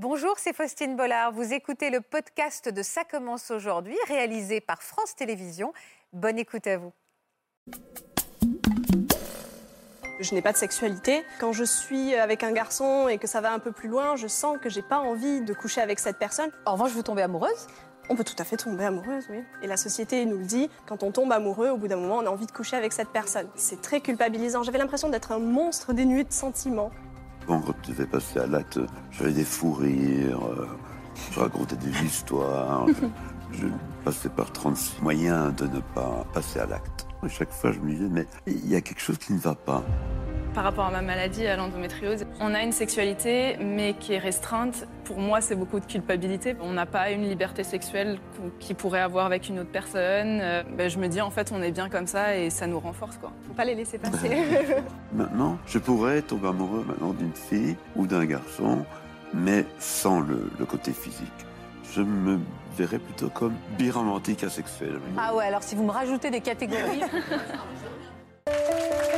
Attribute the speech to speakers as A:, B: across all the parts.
A: Bonjour, c'est Faustine Bollard. Vous écoutez le podcast de Ça commence aujourd'hui, réalisé par France Télévisions. Bonne écoute à vous.
B: Je n'ai pas de sexualité. Quand je suis avec un garçon et que ça va un peu plus loin, je sens que j'ai pas envie de coucher avec cette personne.
A: En revanche, vous tombez amoureuse?
B: On peut tout à fait tomber amoureuse, oui. Et la société nous le dit, quand on tombe amoureux, au bout d'un moment, on a envie de coucher avec cette personne. C'est très culpabilisant. J'avais l'impression d'être un monstre dénué de sentiments.
C: Quand je devais passer à l'acte, j'avais des fous rires, euh, je racontais des histoires, je, je passais par 36 moyens de ne pas passer à l'acte. Et chaque fois, je me disais, mais il y a quelque chose qui ne va pas.
D: Par rapport à ma maladie, à l'endométriose, on a une sexualité, mais qui est restreinte. Pour moi, c'est beaucoup de culpabilité. On n'a pas une liberté sexuelle qu'il pourrait avoir avec une autre personne. Euh, ben, je me dis, en fait, on est bien comme ça et ça nous renforce. Quoi.
B: Faut pas les laisser passer.
C: Maintenant, je pourrais tomber amoureux maintenant d'une fille ou d'un garçon, mais sans le, le côté physique. Je me verrais plutôt comme biromantique asexuel.
A: Ah ouais, alors si vous me rajoutez des catégories.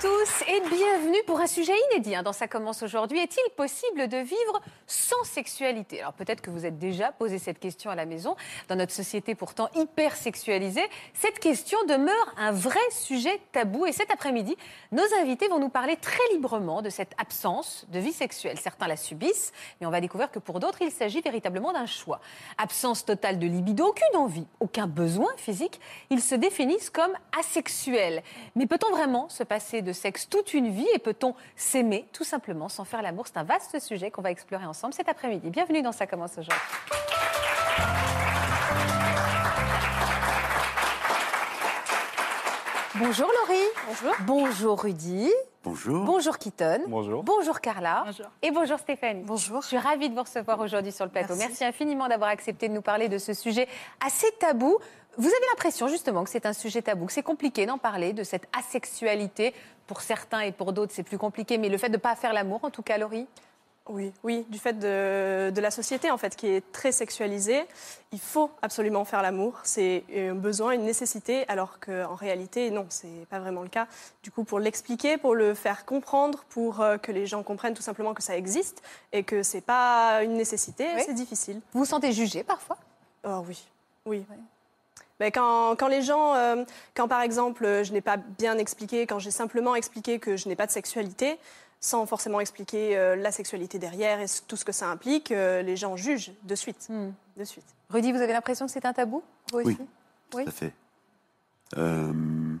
A: tous et bienvenue pour un sujet inédit hein, dans Ça commence aujourd'hui. Est-il possible de vivre sans sexualité? Alors peut-être que vous êtes déjà posé cette question à la maison. Dans notre société pourtant hyper sexualisée, cette question demeure un vrai sujet tabou. Et cet après-midi, nos invités vont nous parler très librement de cette absence de vie sexuelle. Certains la subissent, mais on va découvrir que pour d'autres, il s'agit véritablement d'un choix. Absence totale de libido, aucune envie, aucun besoin physique. Ils se définissent comme asexuels. Mais peut-on vraiment se passer de sexe toute une vie et peut-on s'aimer tout simplement sans faire l'amour? C'est un vaste sujet qu'on va explorer ensemble cet après-midi. Bienvenue dans Ça commence aujourd'hui. Bonjour Laurie.
B: Bonjour.
A: Bonjour Rudy.
C: Bonjour.
A: Bonjour Keaton.
E: Bonjour.
A: Bonjour Carla.
D: Bonjour.
A: Et bonjour Stéphanie.
B: Bonjour.
A: Je suis ravie de vous recevoir aujourd'hui sur le plateau.
B: Merci.
A: Merci infiniment d'avoir accepté de nous parler de ce sujet assez tabou. Vous avez l'impression justement que c'est un sujet tabou, que c'est compliqué d'en parler, de cette asexualité. Pour certains et pour d'autres, c'est plus compliqué, mais le fait de ne pas faire l'amour, en tout cas, Laurie?
B: Oui, oui, du fait de, de la société en fait qui est très sexualisée, il faut absolument faire l'amour. C'est un besoin, une nécessité, alors qu'en réalité, non, c'est pas vraiment le cas. Du coup, pour l'expliquer, pour le faire comprendre, pour euh, que les gens comprennent tout simplement que ça existe et que c'est pas une nécessité,
A: Oui.
B: c'est difficile.
A: Vous vous sentez jugé parfois?
B: Oh oui, oui. Ben, quand, quand les gens, euh, quand par exemple je n'ai pas bien expliqué, quand j'ai simplement expliqué que je n'ai pas de sexualité, sans forcément expliquer euh, la sexualité derrière et tout ce que ça implique, euh, les gens jugent de suite. De suite.
A: Rudy, vous avez l'impression que c'est un tabou Vous aussi?
C: Oui. Tout
A: Oui.
C: à fait. Euh,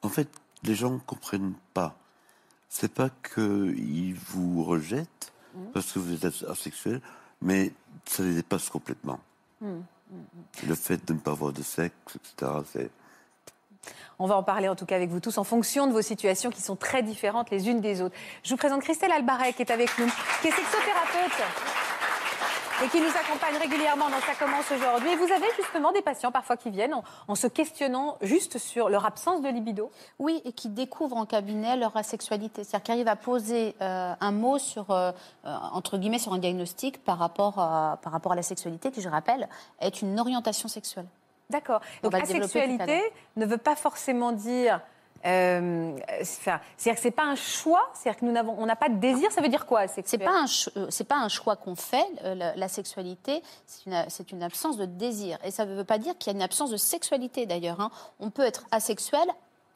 C: en fait, les gens ne comprennent pas. C'est pas qu'ils vous rejettent
A: Mm.
C: parce que vous êtes asexuel, mais ça les dépasse complètement.
A: Mm.
C: Le fait de ne pas avoir de sexe, etc., c'est...
A: On va en parler en tout cas avec vous tous en fonction de vos situations qui sont très différentes les unes des autres. Je vous présente Christelle Albaret qui est avec nous, qui est sexothérapeute et qui nous accompagne régulièrement dans Ça commence aujourd'hui. Vous avez justement des patients parfois qui viennent en, se questionnant juste sur leur absence de libido.
F: Oui, et qui découvrent en cabinet leur asexualité. C'est-à-dire qu'ils à poser euh, un mot sur, euh, entre guillemets, sur un diagnostic par rapport, par rapport à la sexualité, qui, je rappelle, est une orientation sexuelle.
A: D'accord.
F: On
A: Donc asexualité ne veut pas forcément dire. euh, c'est-à-dire que c'est pas un choix, c'est-à-dire que nous n'avons, on n'a pas de désir. Ça veut dire quoi
F: C'est pas un euh, c'est pas un choix qu'on fait. euh, la, la sexualité, c'est une, c'est une absence de désir, et ça ne veut pas dire qu'il y a une absence de sexualité d'ailleurs. hein. On peut être asexuel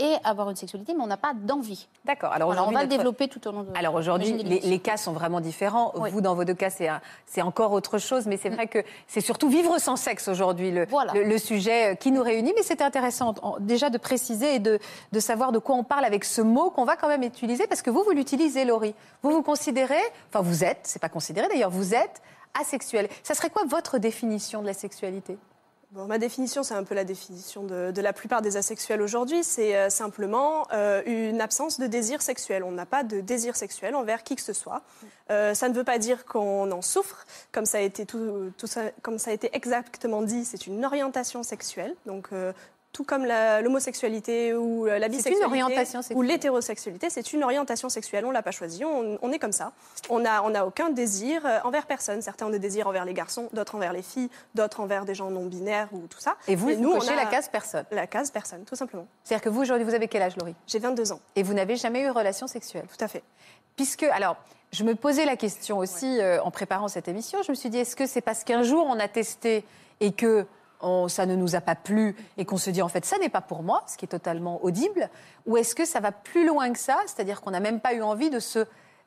F: et avoir une sexualité, mais on n'a pas d'envie.
A: D'accord. Alors,
F: on va le développer tout au long de.
A: Alors aujourd'hui, les, cas sont vraiment différents.
F: Oui.
A: Vous, dans vos deux cas, c'est encore autre chose, mais c'est vrai que c'est surtout vivre sans sexe aujourd'hui le,
F: Voilà.
A: le, le sujet qui nous réunit. Mais c'était intéressant en- déjà de préciser et de, de savoir de quoi on parle avec ce mot qu'on va quand même utiliser, parce que vous, vous l'utilisez, Laurie. Vous vous considérez, enfin vous êtes, c'est pas considéré d'ailleurs, vous êtes asexuel. Ça serait quoi votre définition de la sexualité?
B: Bon, ma définition, c'est un peu la définition de, la plupart des asexuels aujourd'hui. C'est euh, simplement euh, une absence de désir sexuel. On n'a pas de désir sexuel envers qui que ce soit. Euh, ça ne veut pas dire qu'on en souffre. Comme ça a été, tout, ça, comme ça a été exactement dit, c'est une orientation sexuelle. Donc, tout comme l'homosexualité ou euh, la
A: C'est
B: bisexualité
A: une orientation
B: ou
A: sexuelle.
B: l'hétérosexualité, c'est une orientation sexuelle. On l'a pas choisie, on, on est comme ça. On n'a on a aucun désir euh, envers personne. Certains ont des désirs envers les garçons, d'autres envers les filles, d'autres envers des gens non binaires ou tout ça.
A: Et vous,
B: nous, on a
A: la case personne.
B: La case personne, tout simplement.
A: C'est-à-dire que vous, aujourd'hui, vous avez quel âge, Laurie?
B: J'ai 22 ans,
A: Et vous n'avez jamais eu de relation sexuelle?
B: Tout à fait.
A: Puisque, alors, je me posais la question aussi euh, en préparant cette émission. Je me suis dit, est-ce que c'est parce qu'un jour on a testé et que ça ne nous a pas plu et qu'on se dit, en fait, ça n'est pas pour moi, ce qui est totalement audible Ou est-ce que ça va plus loin que ça C'est-à-dire qu'on n'a même pas eu envie de se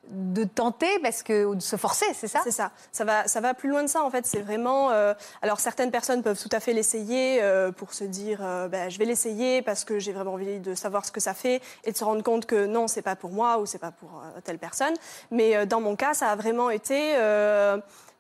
A: de tenter parce que ou de se forcer, c'est ça?
B: C'est ça. Ça va, ça va plus loin de ça, en fait. C'est vraiment. euh, alors, certaines personnes peuvent tout à fait l'essayer euh, pour se dire euh, ben, je vais l'essayer parce que j'ai vraiment envie de savoir ce que ça fait et de se rendre compte que non, c'est pas pour moi ou c'est pas pour telle personne. Mais dans mon cas, ça a vraiment été.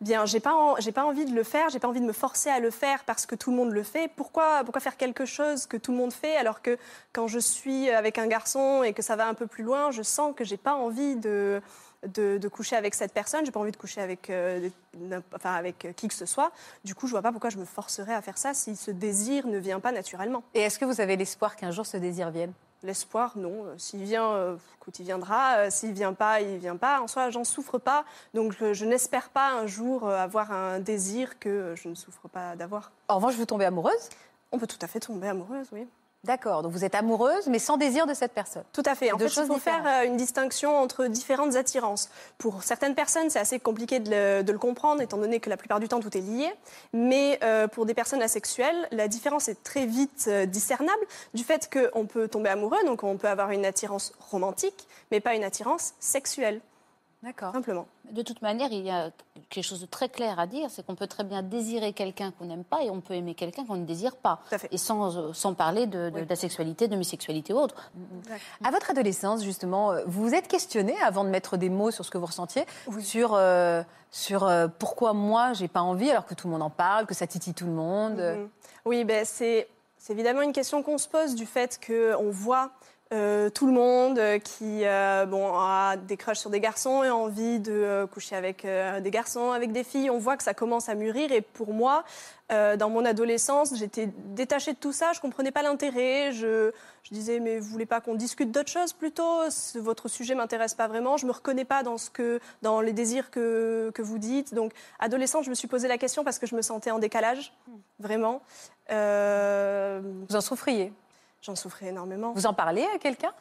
B: Bien, j'ai pas, j'ai pas envie de le faire, j'ai pas envie de me forcer à le faire parce que tout le monde le fait. Pourquoi, pourquoi faire quelque chose que tout le monde fait alors que quand je suis avec un garçon et que ça va un peu plus loin, je sens que j'ai pas envie de, de, coucher avec cette personne, j'ai pas envie de coucher avec, euh, enfin, avec qui que ce soit. Du coup, je vois pas pourquoi je me forcerais à faire ça si ce désir ne vient pas naturellement.
A: Et est-ce que vous avez l'espoir qu'un jour ce désir vienne?
B: L'espoir, non. Euh, S'il vient, euh, écoute, il viendra. Euh, S'il vient pas, il vient pas. En soi, j'en souffre pas. Donc, je, je n'espère pas un jour euh, avoir un désir que je ne souffre pas d'avoir.
A: En revanche, vous tombez amoureuse?
B: On peut tout à fait tomber amoureuse, oui.
A: D'accord, donc vous êtes amoureuse, mais sans désir de cette personne.
B: Tout à fait. En fait, il faut faire
A: différentes.
B: euh, une distinction entre différentes attirances. Pour certaines personnes, c'est assez compliqué de le, de le comprendre, étant donné que la plupart du temps, tout est lié. Mais euh, pour des personnes asexuelles, la différence est très vite euh, discernable du fait qu'on peut tomber amoureux, donc on peut avoir une attirance romantique, mais pas une attirance sexuelle,
A: D'accord.
B: simplement.
F: De toute manière, il y a quelque chose de très clair à dire, c'est qu'on peut très bien désirer quelqu'un qu'on n'aime pas et on peut aimer quelqu'un qu'on ne désire pas.
B: Tout à fait.
F: Et sans, euh, sans parler de, de,
B: Oui.
F: de la sexualité, de bisexualité ou autre.
A: À votre adolescence, justement, euh, vous vous êtes questionné avant de mettre des mots sur ce que vous ressentiez, sur, euh, sur euh, pourquoi moi j'ai pas envie alors que tout le monde en parle, que ça titille tout le monde.
B: Mhm. Oui, ben, c'est c'est évidemment une question qu'on se pose du fait qu'on voit euh, tout le monde euh, qui euh, a des crushs sur des garçons et envie de coucher avec des garçons, avec des filles. On voit que ça commence à mûrir. Et pour moi, dans mon adolescence, j'étais détachée de tout ça. Je comprenais pas l'intérêt. Je, disais, mais vous voulez pas qu'on discute d'autre chose plutôt? Votre sujet m'intéresse pas vraiment. Je me reconnais pas dans, ce les désirs que, que vous dites. Donc, adolescente, je me suis posé la question parce que je me sentais en décalage, vraiment.
A: Vous en souffriez?
B: J'en souffrais énormément.
A: Vous en parlez à quelqu'un?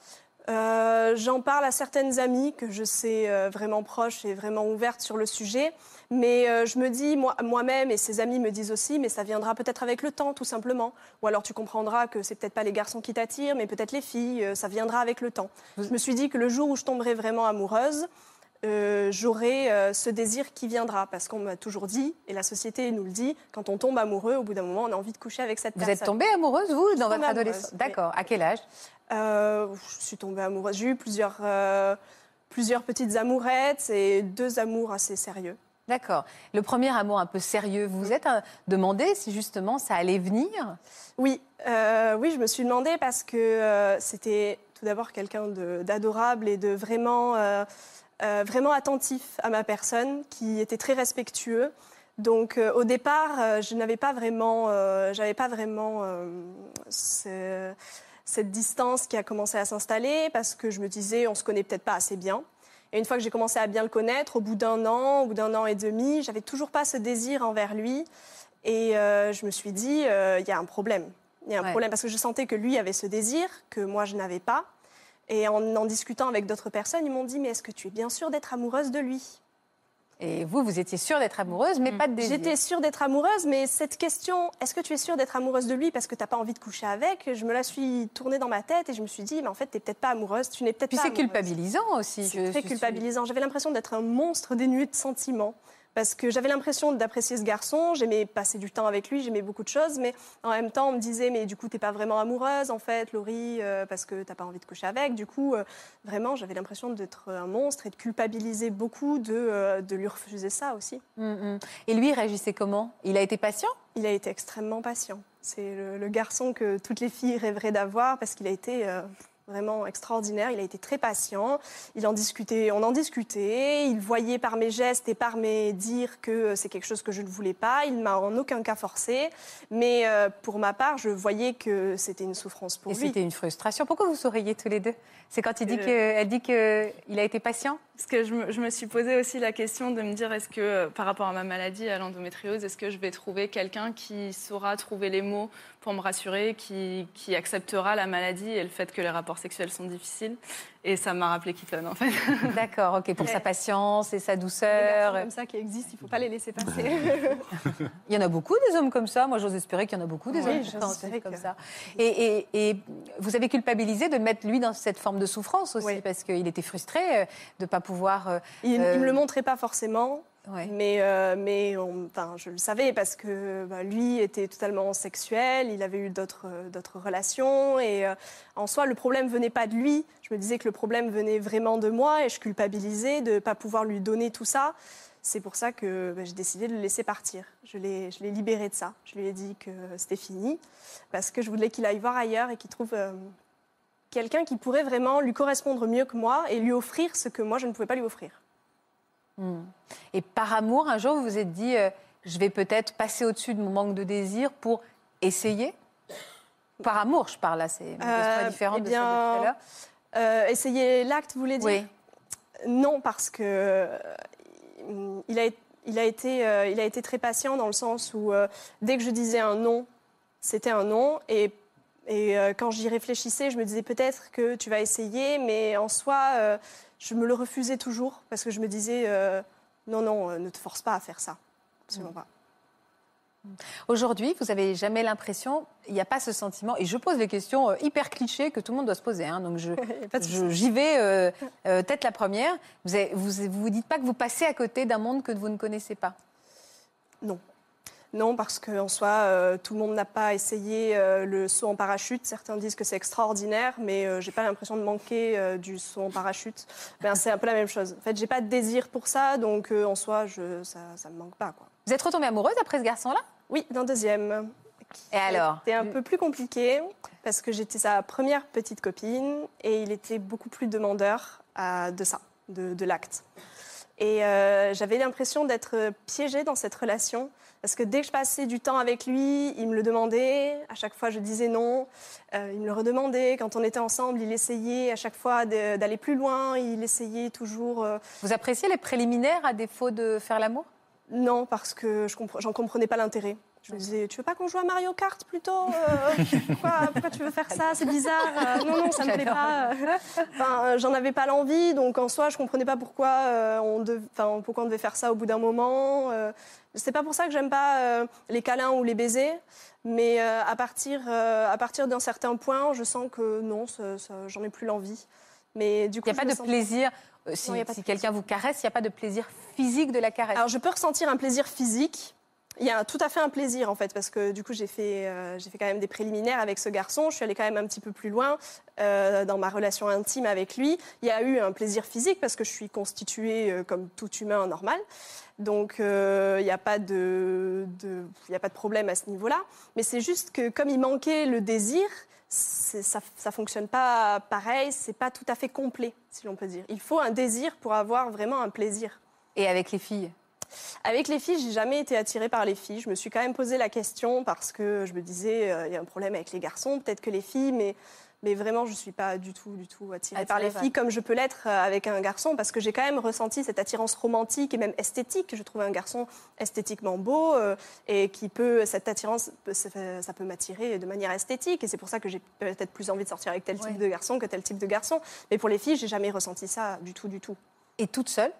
B: Euh, J'en parle à certaines amies que je sais euh, vraiment proches et vraiment ouvertes sur le sujet. Mais euh, je me dis moi- moi-même, et ces amis me disent aussi, mais ça viendra peut-être avec le temps, tout simplement. Ou alors tu comprendras que c'est peut-être pas les garçons qui t'attirent, mais peut-être les filles, ça viendra avec le temps. Je me suis dit que le jour où je tomberai vraiment amoureuse, euh, j'aurai euh, ce désir qui viendra. Parce qu'on m'a toujours dit, et la société nous le dit, quand on tombe amoureux, au bout d'un moment, on a envie de coucher avec cette
A: Vous
B: personne.
A: êtes tombée amoureuse, vous, dans votre adolescence?
B: oui.
A: D'accord. À quel âge?
B: Euh, je suis tombée amoureuse. J'ai eu plusieurs, plusieurs petites amourettes et deux amours assez sérieux.
A: D'accord. Le premier amour un peu sérieux, vous vous êtes demandé si justement ça allait venir?
B: Oui, oui, je me suis demandé parce que c'était tout d'abord quelqu'un d'adorable et de vraiment, euh, vraiment attentif à ma personne, qui était très respectueux. Donc euh, au départ, euh, je n'avais pas vraiment, j'avais pas vraiment ce- cette distance qui a commencé à s'installer parce que je me disais, on se connaît peut-être pas assez bien. Et une fois que j'ai commencé à bien le connaître, au bout d'un an, au bout d'un an et demi, j'avais toujours pas ce désir envers lui. Et je me suis dit, il y a un problème. Il y a un
A: Ouais.
B: problème parce que je sentais que lui avait ce désir que moi je n'avais pas. Et en en discutant avec d'autres personnes, ils m'ont dit, mais est-ce que tu es bien sûre d'être amoureuse de lui?
A: Et vous, vous étiez sûre d'être amoureuse, mais pas de désir.
B: J'étais sûre d'être amoureuse, mais cette question, est-ce que tu es sûre d'être amoureuse de lui parce que tu n'as pas envie de coucher avec? Je me la suis tournée dans ma tête et je me suis dit, mais en fait, tu n'es peut-être pas amoureuse, tu n'es peut-être
A: Puis
B: pas
A: c'est
B: amoureuse.
A: culpabilisant aussi.
B: C'est très culpabilisant. J'avais l'impression d'être un monstre dénué de sentiments. Parce que j'avais l'impression d'apprécier ce garçon, j'aimais passer du temps avec lui, j'aimais beaucoup de choses, mais en même temps, on me disait, mais du coup, t'es pas vraiment amoureuse, en fait, Laurie, euh, parce que t'as pas envie de coucher avec. Du coup, euh, vraiment, j'avais l'impression d'être un monstre et de culpabiliser beaucoup de, euh, de lui refuser ça aussi.
A: Mm, mm. Et lui, il réagissait comment? Il a été patient?
B: Il a été extrêmement patient. C'est le, le garçon que toutes les filles rêveraient d'avoir parce qu'il a été vraiment extraordinaire. Il a été très patient. Il en discutait, on en discutait. Il voyait par mes gestes et par mes dires que c'est quelque chose que je ne voulais pas. Il m'a en aucun cas forcé. Mais euh, pour ma part, je voyais que c'était une souffrance pour
A: Et
B: lui.
A: c'était une frustration. Pourquoi vous souriez tous les deux? C'est quand il dit
D: Euh.
A: dit qu'il a été patient?
D: Parce que je me, suis posé aussi la question de me dire est-ce que, euh, par rapport à ma maladie, à l'endométriose, est-ce que je vais trouver quelqu'un qui saura trouver les mots pour me rassurer, qui acceptera la maladie et le fait que les rapports sexuels sont difficiles? Et ça m'a rappelé Keaton, en fait.
A: D'accord, ok, pour
B: Ouais.
A: sa patience et sa
B: Des garçons
A: douceur.
B: comme ça qui existent, il ne faut pas les laisser passer.
A: Il y en a beaucoup des hommes comme ça. Moi, j'ose espérer qu'il y en a beaucoup des
B: Oui,
A: hommes comme ça. Et, et- et vous avez culpabilisé de mettre lui dans cette forme de souffrance aussi,
B: Oui.
A: parce qu'il était frustré euh, de ne pas pouvoir. euh,
B: Il ne
A: Euh,
B: me le montrait pas forcément. Mais, euh, mais je le savais parce que bah, lui était totalement sexuel, il avait eu d'autres euh, relations et euh, en soi le problème venait pas de lui. Je me disais que le problème venait vraiment de moi et je culpabilisais de ne pas pouvoir lui donner tout ça. C'est pour ça que bah, j'ai décidé de le laisser partir. Je l'ai libéré de ça. Je lui ai dit que c'était fini parce que je voulais qu'il aille voir ailleurs et qu'il trouve quelqu'un qui pourrait vraiment lui correspondre mieux que moi et lui offrir ce que moi je ne pouvais pas lui offrir.
A: Hmm. Et par amour, un jour, vous vous êtes dit, euh, je vais peut-être passer au-dessus de mon manque de désir pour essayer? Par amour, je parle là, c'est une question
B: Euh,
A: différente
B: eh
A: de celle de tout à
B: bien,
A: l'heure.
B: Euh, essayer l'acte, vous voulez dire?
A: Oui.
B: Non, parce que il, a, il, a été, il a été très patient dans le sens où dès que je disais un non, c'était un non. Et, et euh, quand j'y réfléchissais, je me disais peut-être que tu vas essayer, mais en soi, euh, je me le refusais toujours parce que je me disais euh, non, non, ne te force pas à faire ça. Absolument pas.
A: Aujourd'hui, vous avez jamais l'impression, il n'y a pas ce sentiment, et je pose des questions hyper clichés que tout le monde doit se poser, hein, donc je, je- j'y vais euh, euh, tête la première. Vous ne vous vous dites pas que vous passez à côté d'un monde que vous ne connaissez pas?
B: Non. Non, parce qu'en soi, euh, tout le monde n'a pas essayé euh, le saut en parachute. Certains disent que c'est extraordinaire, mais euh, j'ai pas l'impression de manquer euh, du saut en parachute. Ben, c'est un peu la même chose. En fait, j'ai pas de désir pour ça, donc en soi, je, ça, ça me manque pas. Quoi.
A: Vous êtes retombée amoureuse après ce garçon-là?
B: Oui, d'un deuxième.
A: Et alors?
B: C'était un peu plus compliqué parce que j'étais sa première petite copine et il était beaucoup plus demandeur à- de ça, de, de l'acte. Et euh, j'avais l'impression d'être piégée dans cette relation parce que dès que je passais du temps avec lui, il me le demandait. À chaque fois, je disais non. Euh, il me le redemandait. Quand on était ensemble, il essayait à chaque fois d'aller plus loin. Il essayait toujours. euh,
A: Vous appréciez les préliminaires à défaut de faire l'amour?
B: Non, parce que j'en comprenais pas l'intérêt. Je me disais, tu veux pas qu'on joue à Mario Kart plutôt euh, pourquoi, pourquoi tu veux faire ça C'est bizarre. Euh, non, non, ça me plaît pas. Enfin, euh, j'en avais pas l'envie, donc en soi, je comprenais pas pourquoi, on, dev- enfin, pourquoi on devait faire ça au bout d'un moment. C'est pas pour ça que j'aime pas euh, les câlins ou les baisers, mais euh, à partir, euh, à partir d'un certain point, je sens que non, j'en ai plus l'envie. Mais du coup,
A: Il n'y a pas de plaisir. si si quelqu'un vous caresse, il n'y a pas de plaisir physique de la caresse.
B: Alors, je peux ressentir un plaisir physique. Il y a tout à fait un plaisir, en fait, parce que du coup, j'ai fait, euh, j'ai fait quand même des préliminaires avec ce garçon. Je suis allée quand même un petit peu plus loin euh, dans ma relation intime avec lui. Il y a eu un plaisir physique, parce que je suis constituée euh, comme tout humain normal. Donc, il n'y a, pas de, il a pas de problème à ce niveau-là. Mais c'est juste que, comme il manquait le désir, ça ne fonctionne pas pareil, c'est pas tout à fait complet, si l'on peut dire. Il faut un désir pour avoir vraiment un plaisir.
A: Et avec les filles?
B: Avec les filles, j'ai jamais été attirée par les filles. Je me suis quand même posé la question parce que je me disais, euh, il y a un problème avec les garçons, peut-être que les filles, mais, mais vraiment, je suis pas du tout, du tout attirée,
A: Attirée
B: par les filles comme je peux l'être euh, avec un garçon parce que j'ai quand même ressenti cette attirance romantique et même esthétique. Je trouve un garçon esthétiquement beau euh, et qui peut, cette attirance, ça peut m'attirer de manière esthétique et c'est pour ça que j'ai peut-être plus envie de sortir avec tel type de garçon que tel type de garçon. Mais pour les filles, j'ai jamais ressenti ça du tout, du tout
A: Et toute seule?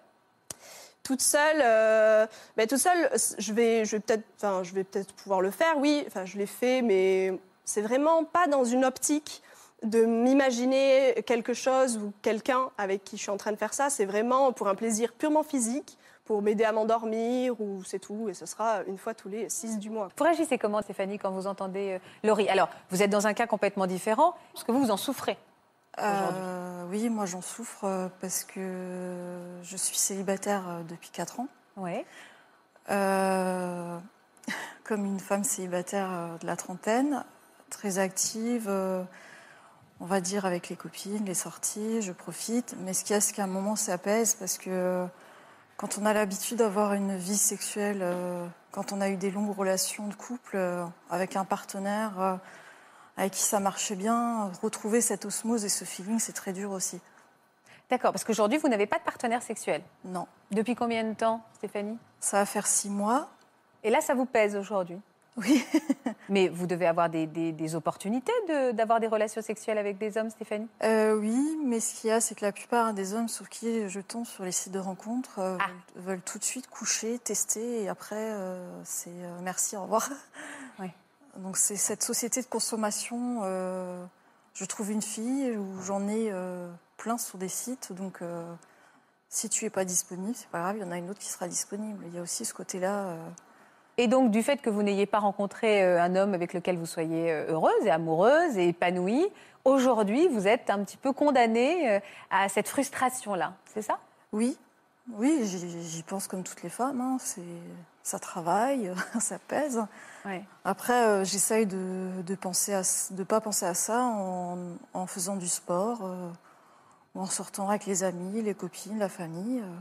B: Toute seule, euh, ben, toute seule, je vais, je vais peut-être, enfin, je vais peut-être pouvoir le faire. Oui, enfin, je l'ai fait, mais c'est vraiment pas dans une optique de m'imaginer quelque chose ou quelqu'un avec qui je suis en train de faire ça. C'est vraiment pour un plaisir purement physique, pour m'aider à m'endormir ou c'est tout. Et ce sera une fois tous les six du mois.
A: Vous réagissez comment, Stéphanie, quand vous entendez euh, Laurie? Alors, vous êtes dans un cas complètement différent, parce que vous, vous en souffrez.
E: Euh, oui, moi j'en souffre euh, parce que je suis célibataire euh, depuis 4 ans.
A: Oui.
E: Euh, comme une femme célibataire de la trentaine, très active. on va dire avec les copines, les sorties, je profite. Mais ce qu'il y a, c'est qu'à un moment, ça apaise parce que quand on a l'habitude d'avoir une vie sexuelle, quand on a eu des longues relations de couple avec un partenaire avec qui ça marchait bien, retrouver cette osmose et ce feeling, c'est très dur aussi.
A: D'accord, parce qu'aujourd'hui, vous n'avez pas de partenaire sexuel.
E: Non.
A: Depuis combien de temps, Stéphanie?
E: Ça va faire six mois.
A: Et là, ça vous pèse aujourd'hui?
E: Oui.
A: Mais vous devez avoir des, des- des opportunités de- d'avoir des relations sexuelles avec des hommes, Stéphanie?
E: Euh, oui, mais ce qu'il y a, c'est que la plupart des hommes sur qui je tombe sur les sites de rencontres euh,
A: Ah.
E: veulent, tout de suite coucher, tester, et après, euh, c'est merci, au revoir. Donc c'est cette société de consommation. euh, je trouve une fille où j'en ai euh, plein sur des sites, donc euh, si tu es pas disponible, c'est pas grave, il y en a une autre qui sera disponible. Il y a aussi ce côté-là.
A: Et donc, du fait que vous n'ayez pas rencontré un homme avec lequel vous soyez heureuse et amoureuse et épanouie, aujourd'hui, vous êtes un petit peu condamnée à cette frustration-là, c'est ça?
E: Oui, oui, j'y pense comme toutes les femmes. hein, c'est ça travaille, ça pèse. Après, euh, j'essaye de de penser à de pas penser à ça en, en faisant du sport, euh, ou en sortant avec les amis, les copines, la famille, euh,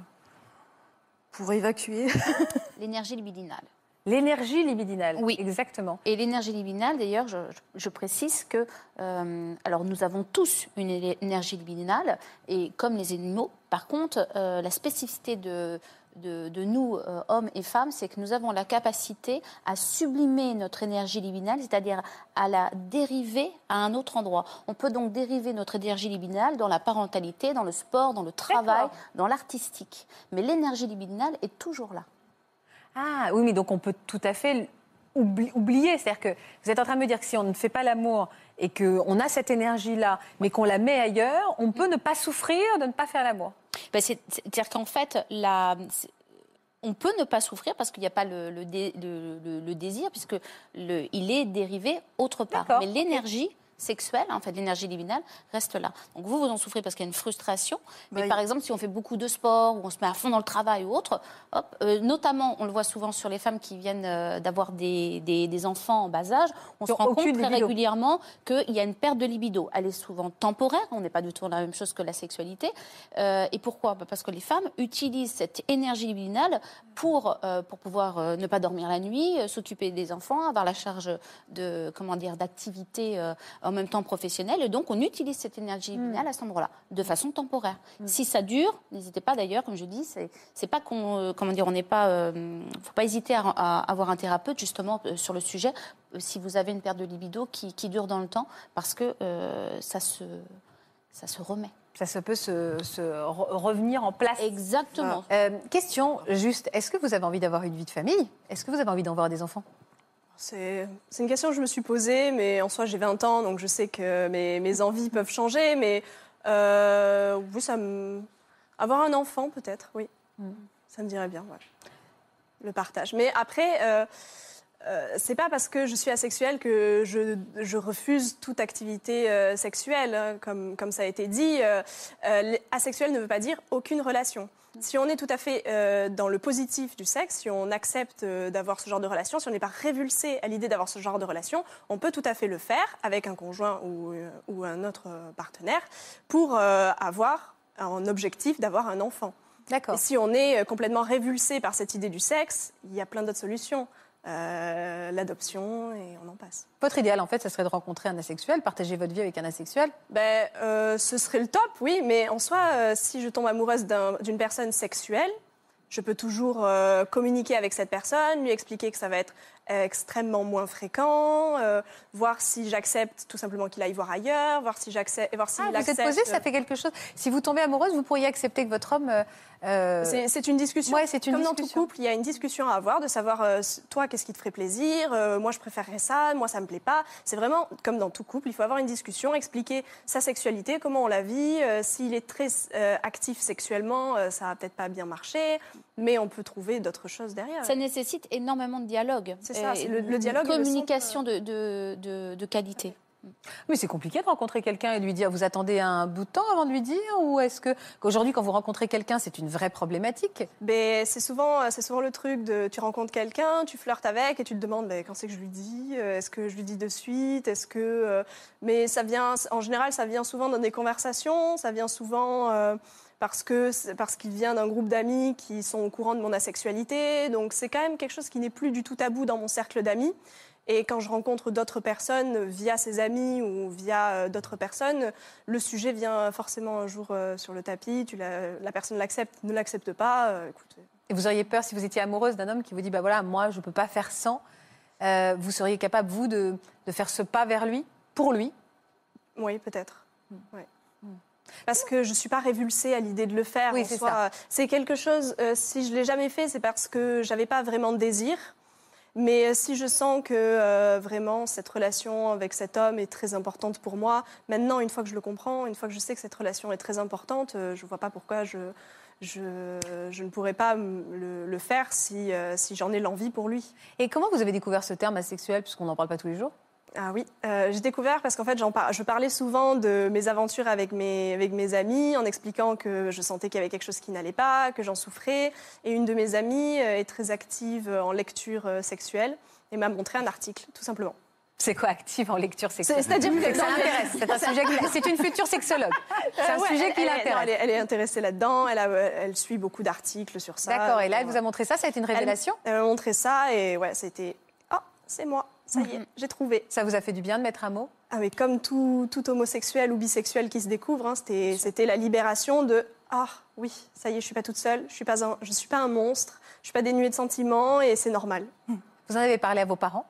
E: pour évacuer.
F: L'énergie libidinale.
A: L'énergie libidinale.
F: Oui.
A: Exactement.
F: Et l'énergie libidinale, d'ailleurs, je, je précise que, euh, alors nous avons tous une énergie libidinale, et comme les animaux, par contre, euh, la spécificité de, de, de nous, euh, hommes et femmes, c'est que nous avons la capacité à sublimer notre énergie libidinale, c'est-à-dire à la dériver à un autre endroit. On peut donc dériver notre énergie libidinale dans la parentalité, dans le sport, dans le travail, dans l'artistique. Mais l'énergie libidinale est toujours là.
A: Ah oui, mais donc on peut tout à fait oubli- oublier. C'est-à-dire que vous êtes en train de me dire que si on ne fait pas l'amour et qu'on a cette énergie-là, mais qu'on la met ailleurs, on peut ne pas souffrir de ne pas faire l'amour.
F: Ben, c'est- C'est-à-dire qu'en fait, la, on peut ne pas souffrir parce qu'il n'y a pas le, le dé- le- le- le désir, puisque le, il est dérivé autre part. Mais l'énergie sexuelle, en fait, l'énergie libidinale, reste là. Donc vous, vous en souffrez parce qu'il y a une frustration. Mais
E: Bah,
F: par exemple, si on fait beaucoup de sport ou on se met à fond dans le travail ou autre, hop, euh, notamment, on le voit souvent sur les femmes qui viennent euh, d'avoir des, des- des enfants en bas âge, on se rend compte très
A: libido.
F: régulièrement qu'il y a une perte de libido. Elle est souvent temporaire, on n'est pas du tout dans la même chose que la sexualité. Euh, et pourquoi? Bah, Parce que les femmes utilisent cette énergie libidinale pour, pour pouvoir ne pas dormir la nuit, s'occuper des enfants, avoir la charge de comment dire en même temps professionnelle. Et donc, on utilise cette énergie libidinale à cet endroit-là, de façon temporaire. Si ça dure, n'hésitez pas d'ailleurs, comme je dis, c'est pas qu'on euh, comment dire, on n'est pas, euh, faut pas hésiter à, à avoir un thérapeute justement euh, sur le sujet si vous avez une perte de libido qui, qui dure dans le temps, parce que euh, ça se ça se remet.
A: Ça se peut se, se re- revenir en place.
F: Exactement.
A: Euh, question juste, est-ce que vous avez envie d'avoir une vie de famille? Est-ce que vous avez envie d'avoir des enfants?
B: C'est une question que je me suis posée, mais en soi, j'ai 20 ans, donc je sais que mes, mes envies peuvent changer. Mais euh, oui, ça me... Avoir un enfant, peut-être, oui. Ça me dirait bien, ouais. Le partage. Mais après, euh, euh, c'est pas parce que je suis asexuelle que je, je refuse toute activité euh, sexuelle, hein, comme, comme ça a été dit. Euh, asexuel ne veut pas dire aucune relation. Si on est tout à fait euh, dans le positif du sexe, si on accepte euh, d'avoir ce genre de relation, si on n'est pas révulsé à l'idée d'avoir ce genre de relation, on peut tout à fait le faire avec un conjoint ou, euh, ou un autre partenaire pour avoir en objectif d'avoir un enfant.
A: D'accord.
B: Si on est complètement révulsé par cette idée du sexe, il y a plein d'autres solutions. Euh, L'adoption et on en passe.
A: Votre idéal, en fait, ça serait de rencontrer un asexuel, partager votre vie avec un asexuel?
B: Ben, euh, ce serait le top, oui, mais en soi, euh, si je tombe amoureuse d'un- d'une personne sexuelle, je peux toujours communiquer avec cette personne, lui expliquer que ça va être extrêmement moins fréquent, euh, voir si j'accepte tout simplement qu'il aille voir ailleurs, voir si j'accepte, voir s'il
A: Ah, vous êtes
B: accepte.
A: posé, ça fait quelque chose. Si vous tombez amoureuse, vous pourriez accepter que votre homme. euh, euh,
B: C'est une discussion.
A: Ouais, c'est une
B: Comme dans tout couple, il y a une discussion à avoir de savoir, euh, toi, qu'est-ce qui te ferait plaisir, euh, moi, je préférerais ça, moi, ça me plaît pas. C'est vraiment comme dans tout couple, il faut avoir une discussion, expliquer sa sexualité, comment on la vit. euh, S'il est très euh, actif sexuellement, euh, ça va peut-être pas bien marcher, mais on peut trouver d'autres choses derrière.
F: Ça nécessite énormément de dialogue.
B: C'est ça, c'est le- dialogue est le
F: communication de, de, de, de qualité.
A: Mais c'est compliqué de rencontrer quelqu'un et de lui dire vous attendez un bout de temps avant de lui dire ou est-ce que qu'aujourd'hui quand vous rencontrez quelqu'un c'est une vraie problématique?
B: Ben, c'est souvent, c'est souvent le truc de tu rencontres quelqu'un, tu flirtes avec et tu te demandes ben, quand c'est que je lui dis, euh, est-ce que je lui dis de suite, est-ce que euh, mais ça vient en général ça vient souvent dans des conversations, ça vient souvent euh, parce que parce qu'il vient d'un groupe d'amis qui sont au courant de mon asexualité, donc c'est quand même quelque chose qui n'est plus du tout tabou dans mon cercle d'amis. Et quand je rencontre d'autres personnes via ses amis ou via euh, d'autres personnes, le sujet vient forcément un jour euh, sur le tapis. Tu la, la personne l'accepte, ne l'accepte pas. euh, écoute,
A: Et vous auriez peur si vous étiez amoureuse d'un homme qui vous dit bah voilà moi je peux pas faire sans, euh, vous seriez capable vous de, de faire ce pas vers lui pour lui?
B: Oui, peut-être. Ouais. Parce que je ne suis pas révulsée à l'idée de le faire.
A: Oui, c'est ça.
B: C'est quelque chose, euh, si je ne l'ai jamais fait, c'est parce que je n'avais pas vraiment de désir. Mais euh, si je sens que euh, vraiment cette relation avec cet homme est très importante pour moi, maintenant, une fois que je le comprends, une fois que je sais que cette relation est très importante, euh, je ne vois pas pourquoi je, je, je ne pourrais pas le, le faire si, euh, si j'en ai l'envie pour lui.
A: Et comment vous avez découvert ce terme asexuel puisqu'on n'en parle pas tous les jours?
B: Ah oui, euh, j'ai découvert parce qu'en fait, par- je parlais souvent de mes aventures avec mes, avec mes amis en expliquant que je sentais qu'il y avait quelque chose qui n'allait pas, que j'en souffrais. Et une de mes amies euh, est très active en lecture euh, sexuelle et m'a montré un article, tout simplement.
A: C'est quoi active en lecture sexuelle?
B: C'est- c'est-à-dire que-
A: ça l'intéresse. C'est un sujet. qui- C'est une future sexologue. C'est un
B: Euh, ouais,
A: sujet
B: elle-
A: qui
B: elle-
A: l'intéresse.
B: Elle, est- elle est intéressée là-dedans, elle, a- elle suit beaucoup d'articles sur ça.
A: D'accord. Et là, elle
B: Euh,
A: vous a montré ça. Ça a été une
B: elle-
A: révélation?
B: Elle m'a montré ça et ouais, c'était Ah, c'est moi, ça y est, j'ai trouvé.
A: Ça vous a fait du bien de mettre un mot?
B: Ah mais comme tout, tout homosexuel ou bisexuel qui se découvre, hein, c'était c'était la libération de ah oui, ça y est, je suis pas toute seule, je suis pas un, je suis pas un monstre, je suis pas dénuée de sentiments et c'est normal.
A: Vous en avez parlé à vos parents?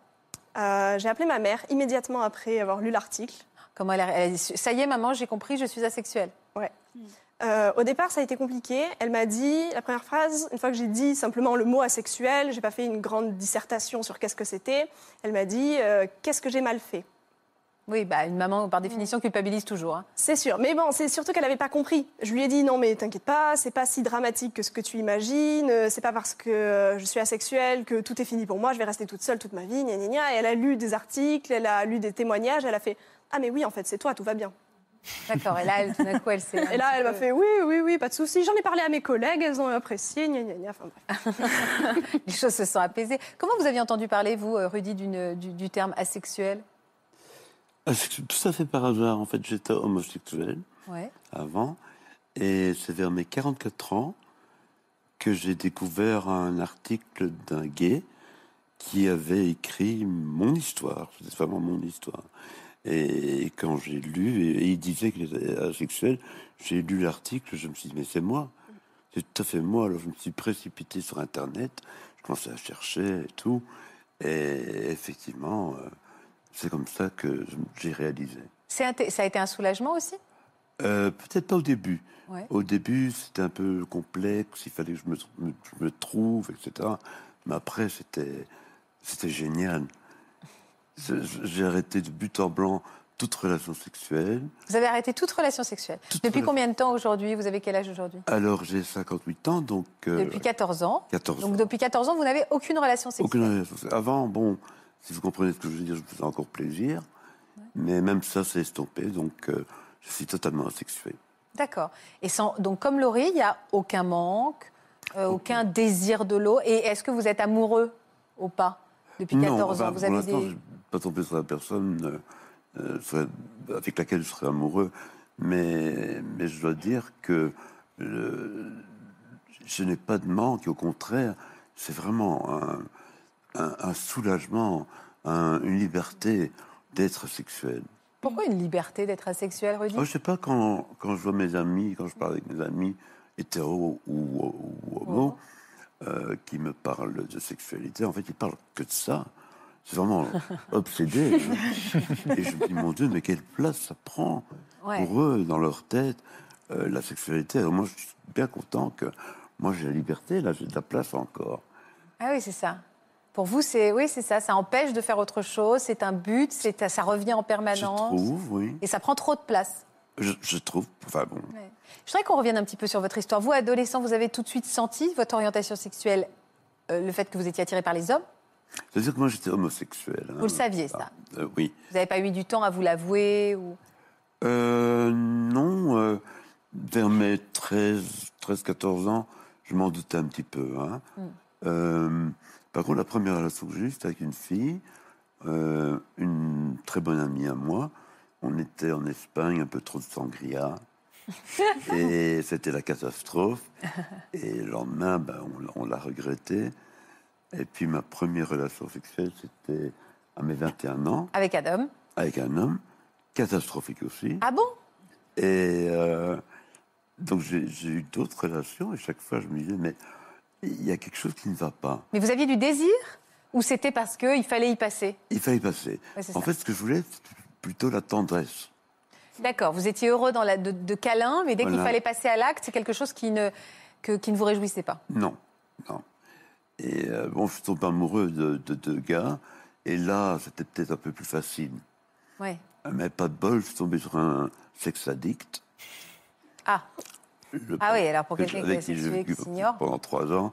B: Euh, j'ai appelé ma mère immédiatement après avoir lu l'article.
A: Comment elle a, elle a dit Ça y est, maman, j'ai compris, je suis asexuelle.
B: Ouais. Euh, au départ, ça a été compliqué. Elle m'a dit, la première phrase, une fois que j'ai dit simplement le mot asexuel, j'ai pas fait une grande dissertation sur qu'est-ce que c'était. Elle m'a dit, euh, qu'est-ce que j'ai mal fait?
A: Oui, bah, une maman, par définition, culpabilise toujours. hein.
B: C'est sûr. Mais bon, c'est surtout qu'elle n'avait pas compris. Je lui ai dit non, mais t'inquiète pas, c'est pas si dramatique que ce que tu imagines. euh, C'est pas parce que je suis asexuelle que tout est fini pour moi. Je vais rester toute seule toute ma vie. Gna, gna, gna. Et elle a lu des articles, elle a lu des témoignages. Elle a fait ah mais oui, en fait, c'est toi, tout va bien.
A: D'accord. Et là, elle, tout d'un coup, elle s'est.
B: Et là, elle m'a
A: peu-
B: fait oui, oui, oui, pas de souci. J'en ai parlé à mes collègues, elles ont apprécié. Gna, gna, gna. Enfin, bref.
A: Les choses se sont apaisées. Comment vous aviez entendu parler, vous, euh, Rudy, d'une- du, du terme asexuel?
C: Ah, tout à fait par hasard. En fait, j'étais homosexuel
A: Ouais.
C: avant. Et c'est vers mes 44 ans que j'ai découvert un article d'un gay qui avait écrit mon histoire. C'était vraiment mon histoire. Et quand j'ai lu, et il disait qu'il était asexuel, j'ai lu l'article, je me suis dit, mais c'est moi. C'est tout à fait moi. Alors je me suis précipité sur Internet, je commençais à chercher et tout. Et effectivement, euh, c'est comme ça que j'ai réalisé.
A: Ça a été un soulagement aussi?
C: Euh, Peut-être pas au début.
A: Ouais.
C: Au début, c'était un peu complexe, il fallait que je me, me- je me trouve, etc. Mais après, c'était c'était génial. J'ai arrêté de but en blanc toute relation sexuelle.
A: Vous avez arrêté toute relation sexuelle.
C: Toute
A: Depuis
C: relation-
A: combien de temps aujourd'hui Vous avez quel âge aujourd'hui?
C: Alors, j'ai 58 ans, donc... euh,
A: Depuis 14 ans.
C: 14
A: Donc
C: ans.
A: depuis 14 ans, vous n'avez aucune relation sexuelle.
C: Aucune relation sexuelle. Avant, bon, si vous comprenez ce que je veux dire, je me faisais encore plaisir. Mais même ça, c'est estompé, donc euh, je suis totalement asexué.
A: D'accord. Et sans, donc comme Laurie, il n'y a aucun manque, euh, aucun désir de l'eau. Et est-ce que vous êtes amoureux ou pas? Depuis 14
C: non,
A: ans
C: enfin,
A: Vous avez des...
C: pas tombé sur la personne euh, euh, avec laquelle je serais amoureux. Mais, mais je dois dire que euh, je n'ai pas de manque. Au contraire, c'est vraiment un, un- un soulagement, un- une liberté d'être sexuel.
A: Pourquoi une liberté d'être asexuel, Rudy?
C: Moi, je sais pas, quand, quand je vois mes amis, quand je parle avec mes amis hétéros ou, ou, ou homo, euh, qui me parlent de sexualité, en fait, ils parlent que de ça. C'est vraiment obsédé. Et je me dis, mon Dieu, mais quelle place ça prend
A: Ouais.
C: pour eux, dans leur tête, euh, la sexualité. Alors moi, je suis bien content que moi, j'ai la liberté, là, j'ai de la place encore.
A: Ah oui, c'est ça. Pour vous, c'est oui, c'est ça. Ça empêche de faire autre chose. C'est un but. C'est ça revient en
C: Je
A: permanence.
C: trouve, oui.
A: Et ça prend trop de place.
C: Je, je trouve, enfin bon,
A: Je voudrais qu'on revienne un petit peu sur votre histoire. Vous, adolescent, vous avez tout de suite senti votre orientation sexuelle, euh, le fait que vous étiez attiré par les hommes?
C: C'est-à-dire que moi, j'étais homosexuel. hein.
A: Vous le saviez, ça
C: Euh, Oui.
A: Vous n'avez pas eu du temps à vous l'avouer ou...
C: Euh, non, euh, vers mes 13, 13, 14 ans, je m'en doutais un petit peu. hein.
A: Mm.
C: Euh, par contre, la première relation que j'ai eue, c'était avec une fille, une très bonne amie à moi. On était en Espagne, un peu trop de sangria. et c'était la catastrophe. Et le lendemain, ben, on, on l'a regretté. Et puis ma première relation sexuelle, c'était à mes 21 ans,
A: Avec Adam
C: avec un homme, catastrophique aussi.
A: Ah bon?
C: Et euh, donc j'ai eu d'autres relations et chaque fois je me disais, mais il y a quelque chose qui ne va pas.
A: Mais vous aviez du désir? Ou c'était parce qu'il fallait y passer?
C: Il fallait passer.
A: Ouais, c'est
C: en
A: ça.
C: fait, ce que je voulais, c'était plutôt la tendresse.
A: D'accord, vous étiez heureux dans la, de, de câlins, mais dès qu'il fallait passer à l'acte, c'est quelque chose qui ne, que- qui ne vous réjouissait pas?
C: Non, non. Et euh, bon, je tombe amoureux de de deux gars. Et là, c'était peut-être un peu plus facile.
A: Ouais.
C: Mais pas de bol, je suis tombé sur un sex addict.
A: Ah,
C: Le-
A: Ah oui, alors pour quelqu'un est
C: qui
A: s'ignore.
C: Pendant trois ans.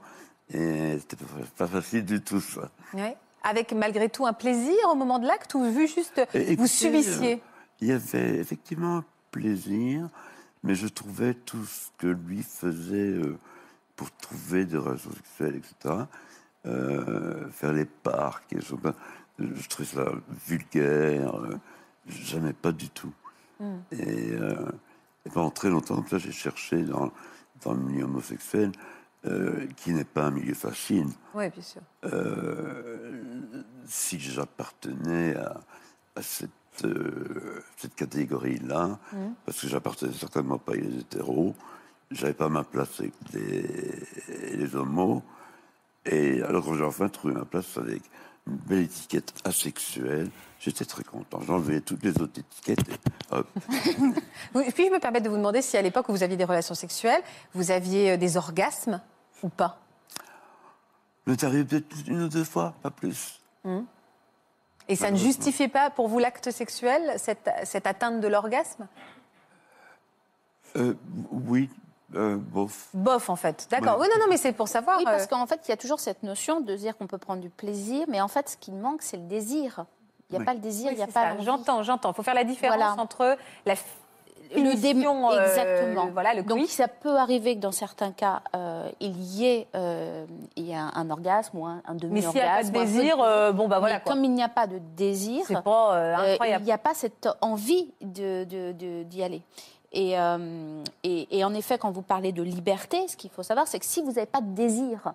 C: Et c'était pas, facile du tout, ça.
A: ouais. Avec malgré tout un plaisir au moment de l'acte ou vu juste
C: Et
A: vous subissiez?
C: euh, Il y avait effectivement un plaisir, mais je trouvais tout ce que lui faisait euh, pour trouver des relations sexuelles, etc. euh, faire les parcs, et je, je trouvais ça vulgaire. euh, J'aimais pas du tout.
A: Hmm.
C: Et, euh, et pendant très longtemps, comme ça, j'ai cherché dans, dans le milieu homosexuel, euh, qui n'est pas un milieu facile
A: Oui, bien sûr.
C: si j'appartenais à, à cette, cette catégorie-là,
A: Mhm.
C: parce que j'appartenais certainement pas aux hétéros, j'avais pas ma place avec les, les homos, et alors quand j'ai enfin trouvé ma place avec une belle étiquette asexuelle, j'étais très content. J'enlevais toutes les autres étiquettes et hop,
A: Oui, Puis je me permettre de vous demander si à l'époque où vous aviez des relations sexuelles, vous aviez euh, des orgasmes ou pas?
C: M'est arrivé peut-être une ou deux fois, pas plus.
A: Et ça ne justifiait pas pour vous l'acte sexuel, cette, cette atteinte de l'orgasme?
C: Euh, oui, euh, bof.
A: Bof, en fait. D'accord.
C: Ouais.
A: Oui, non, non, mais c'est pour savoir.
F: Oui, parce
A: euh,
F: qu'en fait, il y a toujours cette notion de dire qu'on peut prendre du plaisir, mais en fait, ce qui manque, c'est le désir. Il n'y a
C: Oui.
F: pas le désir, il n'y a pas.
A: J'entends, j'entends. Il faut faire la différence
F: Voilà.
A: entre la
F: le dé-
A: finition, euh,
F: exactement.
A: voilà, le
F: Donc ça peut arriver que dans certains cas, euh, il y ait euh, il y a un, un orgasme ou un, un
A: Mais s'il n'y a pas de
F: demi-orgasme. peu
A: désir, euh, bon, bah voilà.
F: Mais
A: quoi.
F: comme il n'y a pas de désir,
A: C'est pas euh,
F: euh,
A: incroyable.
F: il n'y a pas cette envie de- de- de- d'y aller. Et, euh, et, en effet, quand vous parlez de liberté, ce qu'il faut savoir, c'est que si vous n'avez pas de désir,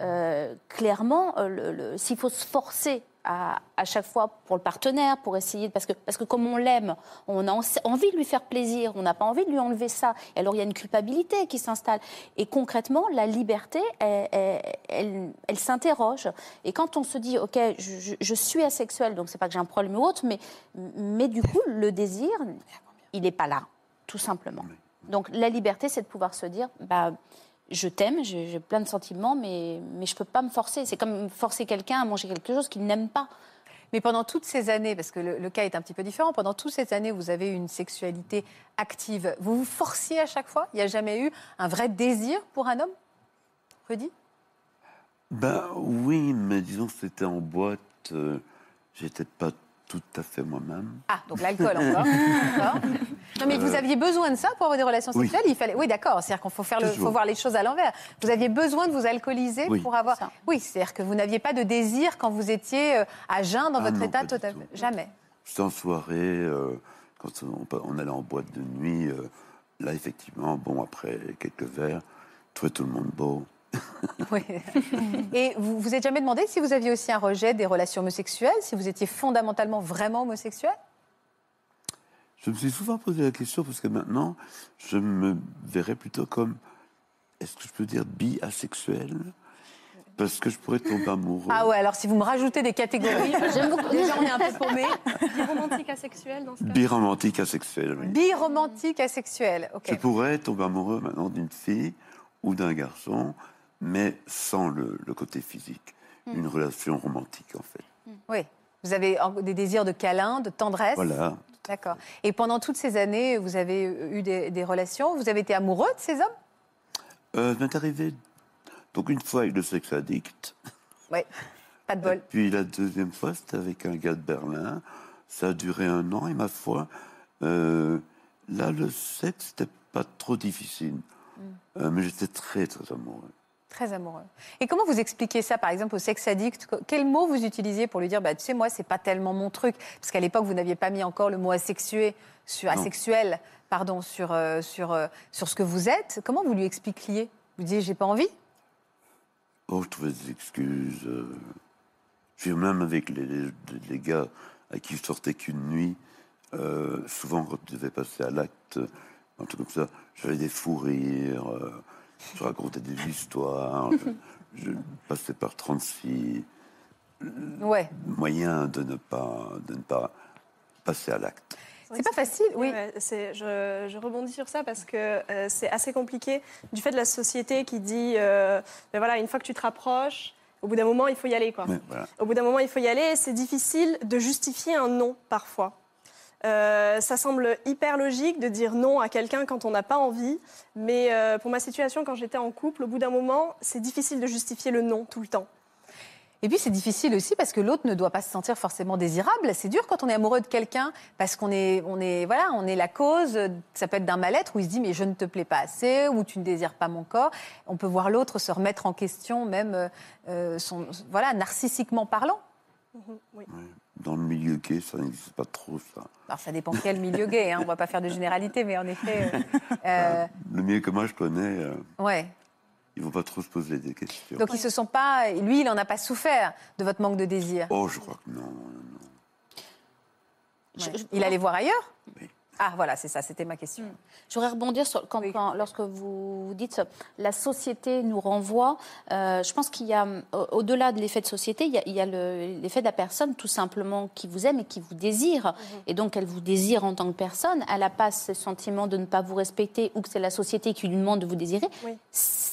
F: euh, clairement, euh, s'il faut se forcer à, chaque fois pour le partenaire, pour essayer, parce que, parce que comme on l'aime, on a en- envie de lui faire plaisir, on n'a pas envie de lui enlever ça. Et alors il y a une culpabilité qui s'installe. Et concrètement, la liberté, elle, s'interroge. Et quand on se dit, ok, je- je suis asexuel, donc c'est pas que j'ai un problème ou autre, mais, mais du coup, le désir, il n'est pas là, tout simplement. Donc la liberté, c'est de pouvoir se dire, bah, je t'aime, j'ai plein de sentiments, mais, mais je ne peux pas me forcer. C'est comme forcer quelqu'un à manger quelque chose qu'il n'aime pas.
A: Mais pendant toutes ces années, parce que le, le cas est un petit peu différent, pendant toutes ces années, vous avez eu une sexualité active. Vous vous forciez à chaque fois? Il n'y a jamais eu un vrai désir pour un homme? Rudy?
C: Ben oui, mais disons que c'était en boîte, euh, j'étais pas tout à fait moi-même.
A: Ah, donc l'alcool encore. Non, mais vous aviez besoin de ça pour avoir des relations
C: Oui.
A: sexuelles? Il fallait. Oui, d'accord. C'est-à-dire qu'il faut faire le, faut voir les choses à l'envers. Vous aviez besoin de vous alcooliser
C: Oui.
A: pour avoir.
F: Ça.
A: Oui, c'est-à-dire que vous n'aviez pas de désir quand vous étiez euh, à jeun dans
C: Ah
A: votre
C: non,
A: état total.
C: tout.
A: Jamais.
C: J'étais en soirée, euh, quand on, on allait en boîte de nuit, euh, là effectivement, bon, après quelques verres, je trouvais tout le monde beau.
A: Oui. Et vous vous êtes jamais demandé si vous aviez aussi un rejet des relations homosexuelles, si vous étiez fondamentalement vraiment homosexuel?
C: Je me suis souvent posé la question parce que maintenant, je me verrais plutôt comme, est-ce que je peux dire bi-asexuel? Parce que je pourrais tomber amoureux.
A: Ah ouais, alors si vous me rajoutez des catégories, j'aime beaucoup. Déjà, on est un peu paumé.
B: romantique asexuel dans ce cas
C: Bi-romantique asexuel, oui.
A: Biromantique asexuel. Ok.
C: Je pourrais tomber amoureux maintenant d'une fille ou d'un garçon, mais sans le, le côté physique. Une relation romantique, en fait.
A: Oui. Vous avez des désirs de câlin, de tendresse.
C: Voilà.
A: D'accord. Et pendant toutes ces années, vous avez eu des, des relations, vous avez été amoureux de ces hommes?
C: Euh, m'est arrivé, donc une fois avec le sexe addict,
A: Oui. Pas de
C: Et
A: bol.
C: puis la deuxième fois, c'était avec un gars de Berlin. Ça a duré un an et ma foi, euh, là, le sexe, c'était pas trop difficile.
A: Mm.
C: Euh, mais j'étais très, très amoureux.
A: Très amoureux. Et comment vous expliquez ça, par exemple, au sexe addict? Quel mot vous utilisiez pour lui dire, bah, tu sais, moi, c'est pas tellement mon truc? Parce qu'à l'époque, vous n'aviez pas mis encore le mot asexué, sur,
C: Non.
A: asexuel pardon, sur, euh, sur, euh, sur ce que vous êtes. Comment vous lui expliquiez? Vous disiez, j'ai pas envie?
C: Oh, je trouvais des excuses. euh. Veux dire, même avec les, les- les gars à qui je sortais qu'une nuit, euh, souvent quand je devais passer à l'acte, un truc comme ça, j'avais des fous rires, euh, je racontais des histoires, je, je passais par 36
A: Ouais.
C: moyens de ne pas, de ne pas passer à l'acte.
A: C'est pas facile, oui.
B: Je, je rebondis sur ça parce que euh, c'est assez compliqué du fait de la société qui dit, euh, ben voilà, une fois que tu te rapproches, au bout d'un moment, il faut y aller. Quoi.
C: Ouais, voilà.
B: Au bout d'un moment, il faut y aller et c'est difficile de justifier un non parfois. Euh, ça semble hyper logique de dire non à quelqu'un quand on n'a pas envie, mais euh, pour ma situation, quand j'étais en couple, au bout d'un moment, c'est difficile de justifier le non tout le temps.
A: Et puis c'est difficile aussi parce que l'autre ne doit pas se sentir forcément désirable. C'est dur quand on est amoureux de quelqu'un parce qu'on est, on est, voilà, on est la cause. Ça peut être d'un mal-être où il se dit mais je ne te plais pas assez ou tu ne désires pas mon corps. On peut voir l'autre se remettre en question, même euh, son, voilà, narcissiquement parlant.
B: Oui.
C: Dans le milieu gay, ça n'existe pas trop, ça.
A: Alors ça dépend quel milieu gay. Hein. On va pas faire de généralité, mais en effet, euh, euh,
C: Le milieu que moi je connais, euh,
A: ouais.
C: il ne faut pas trop se poser des questions.
A: Donc ils se sont pas, lui, il n'en a pas souffert de votre manque de désir.
C: Oh, je crois que non, non, non.
A: Ouais.
F: Je- je-
A: Il allait voir ailleurs?
C: Oui.
A: Ah voilà, c'est ça, c'était ma question.
F: Je voudrais rebondir sur quand,
A: Oui.
F: quand- lorsque vous dites la société nous renvoie. euh, je pense qu'il y a au- au-delà de l'effet de société, il y a, le- l'effet de la personne tout simplement qui vous aime et qui vous désire,
A: Mhm.
F: et donc elle vous désire en tant que personne. Elle n'a pas ce sentiment de ne pas vous respecter ou que c'est la société qui lui demande de vous désirer.
B: Oui.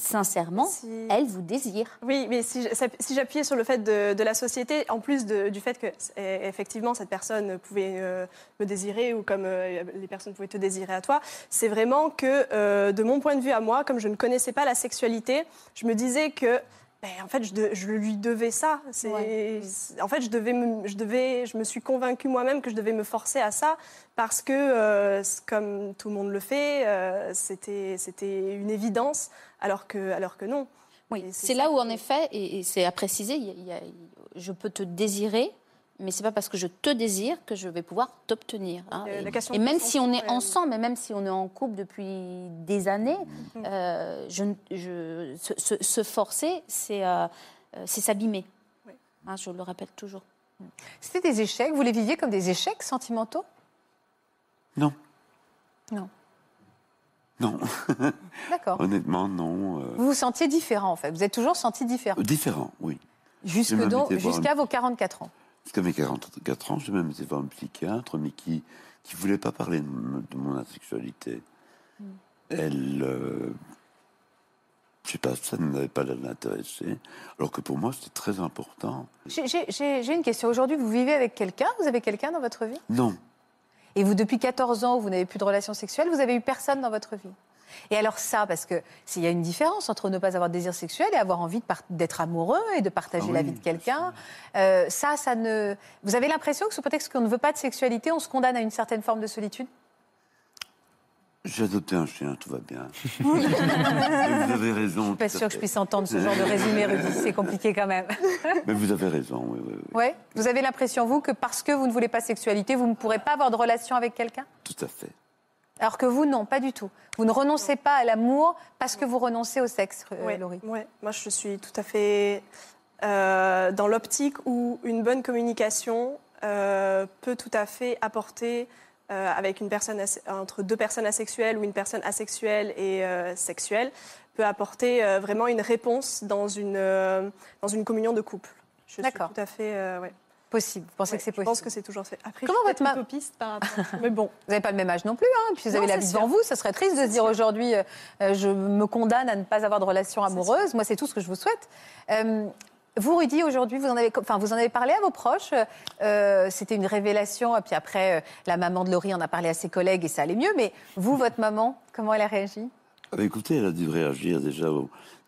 F: Sincèrement,
B: Si-
F: elle vous désire.
B: Oui, mais si, j'appuyais sur le fait de, de la société, en plus de- du fait que effectivement cette personne pouvait euh, me désirer ou comme euh, les personnes pouvaient te désirer à toi, c'est vraiment que euh, de mon point de vue à moi, comme je ne connaissais pas la sexualité, je me disais que ben, en fait je, de- je lui devais ça.
F: Ouais.
B: En fait, je devais, me, je devais, je me suis convaincue moi-même que je devais me forcer à ça parce que euh, comme tout le monde le fait, euh, c'était une évidence, alors que alors que non.
F: Oui,
B: c'est
F: là où, en effet, et, et c'est à préciser, il y a- il y a- je peux te désirer, mais c'est pas parce que je te désire que je vais pouvoir t'obtenir. hein.
B: Euh,
F: Et- même si on est ensemble, et même si on est en couple depuis des années,
B: Mm.
F: euh, je, ne- je- se, se- se forcer, c'est euh, euh, s'abîmer.
B: Oui.
F: Hein, je le répète toujours.
A: C'était des échecs. Vous les viviez comme des échecs sentimentaux?
C: Non.
A: Non.
C: Non,
A: D'accord.
C: honnêtement, non.
A: Vous vous sentiez différent, en fait. Vous êtes toujours senti différent.
C: Différent, oui.
A: Jusqu'à vos 44 ans.
C: Jusqu'à mes 44 ans, j'ai même été voir un psychiatre, mais qui ne voulait pas parler de, mon asexualité.
A: Hmm.
C: Elle. euh, je sais pas, ça ne m'avait pas l'air d'intéresser. Alors que pour moi, c'était très important.
A: J'ai une question. Aujourd'hui, vous vivez avec quelqu'un? Vous avez quelqu'un dans votre vie?
C: Non,
A: Et vous, depuis 14 ans, vous n'avez plus de relations sexuelles, vous avez eu personne dans votre vie? Et alors ça, parce que s'il y a une différence entre ne pas avoir de désir sexuel et avoir envie d'être amoureux et de partager
C: Ah
A: la vie de quelqu'un, euh, ça, ça ne. Vous avez l'impression que sous prétexte qu'on ne veut pas de sexualité, on se condamne à une certaine forme de solitude?
C: J'ai adopté un chien, tout va bien. Vous avez raison.
A: Pas
C: tout à
A: sûr que je puisse entendre ce genre de résumé, Rudy. C'est compliqué quand même.
C: Mais vous avez raison, oui, oui, oui.
A: Ouais. Vous avez l'impression, vous, que parce que vous ne voulez pas de sexualité, vous ne pourrez pas avoir de relation avec quelqu'un?
C: Tout à fait.
A: Alors que vous, non, pas du tout. Vous ne renoncez pas à l'amour parce que vous renoncez au sexe, euh,
B: Ouais,
A: Laurie.
B: ouais. Moi, je suis tout à fait euh, dans l'optique où une bonne communication euh, peut tout à fait apporter euh, avec une personne entre deux personnes asexuelles ou une personne asexuelle et sexuelle peut apporter vraiment une réponse dans une dans une communion de couple. Je suis
A: D'accord.
B: tout à fait ouais.
A: Possible. Vous pensez
B: Ouais,
A: que c'est
B: Je
A: possible
B: pense que c'est toujours fait. Après,
A: Comment
B: je
A: votre ma-
B: utopiste par rapport. Mais bon.
A: Vous n'avez pas le même âge non plus, hein, puis vous
B: Non,
A: avez la vie
B: sûr.
A: devant vous. Ça serait triste de se dire aujourd'hui, euh, euh, je me condamne à ne pas avoir de relation amoureuse. Moi, c'est tout ce que je vous souhaite. Euh, vous, Rudy, aujourd'hui, vous en avez, enfin, vous en avez parlé à vos proches. euh, C'était une révélation. Et puis après, euh, la maman de Laurie en a parlé à ses collègues et ça allait mieux. Mais vous, votre maman, comment elle a réagi?
C: Ah bah, écoutez, elle a dû réagir déjà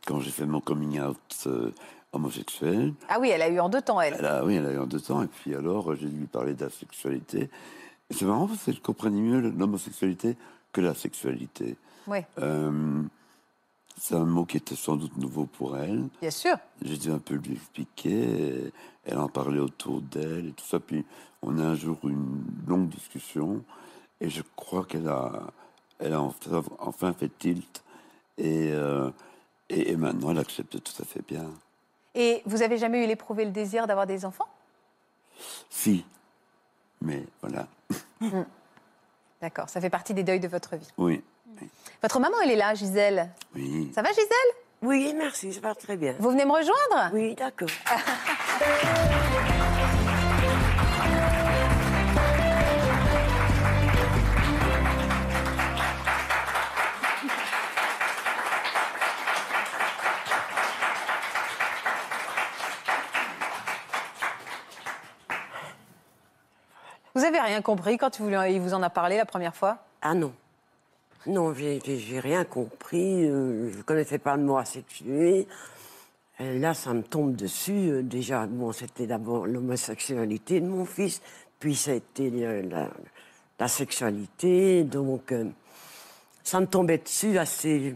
C: quand j'ai fait mon coming out euh, homosexuelle.
A: Ah oui, elle a eu en deux temps, elle.
C: Elle a, oui, elle a eu en deux temps. Et puis alors, j'ai dû lui parler de la sexualité. Et c'est marrant parce qu'elle comprenait mieux l'homosexualité que la sexualité.
A: Oui,
C: Euh, c'est un mot qui était sans doute nouveau pour elle.
A: bien sûr.
C: J'ai dû un peu lui expliquer. elle en parlait autour d'elle et tout ça. Puis on a un jour eu une longue discussion. Et je crois qu'elle a, elle a enfin, enfin fait tilt. Et, euh, et, et maintenant, elle accepte tout à fait bien.
A: Et vous avez jamais eu l'éprouvé le désir d'avoir des enfants?
C: Si. Mais voilà.
A: D'accord, ça fait partie des deuils de votre vie.
C: Oui.
A: Votre maman, elle est là, Gisèle.
C: Oui.
A: Ça va, Gisèle?
G: Oui, merci, ça va très bien.
A: Vous venez me rejoindre?
G: Oui, d'accord.
A: avez rien compris quand il vous en a parlé la première fois?
G: Ah non. Non, j'ai rien compris. euh, je ne connaissais pas le mot asexué. Et là, ça me tombe dessus. euh, déjà, bon, c'était d'abord l'homosexualité de mon fils, puis ça a été la, sexualité. Donc, euh, ça me tombait dessus assez.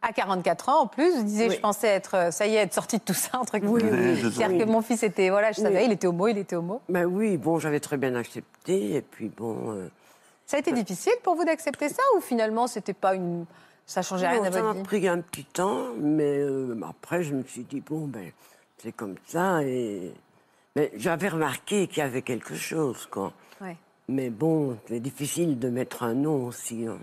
A: À 44 ans, en plus, vous disiez,
G: Oui.
A: je pensais être, euh, ça y est, être sortie de tout ça, entre guillemets.
G: Oui,
C: oui,
A: C'est-à-dire que mon fils était, voilà, je savais, il était homo, il était homo.
G: Ben oui, bon, j'avais très bien accepté. Et puis, bon. euh,
A: Ça a été difficile pour vous d'accepter ça ou finalement, c'était pas une, ça changeait rien
G: Non,
A: à
G: ça
A: votre
G: m'a
A: vie
G: pris un petit temps, mais euh, après, je me suis dit, bon, ben, c'est comme ça. Et... Mais j'avais remarqué qu'il y avait quelque chose, quoi.
A: Ouais.
G: Mais bon, c'est difficile de mettre un nom aussi. hein.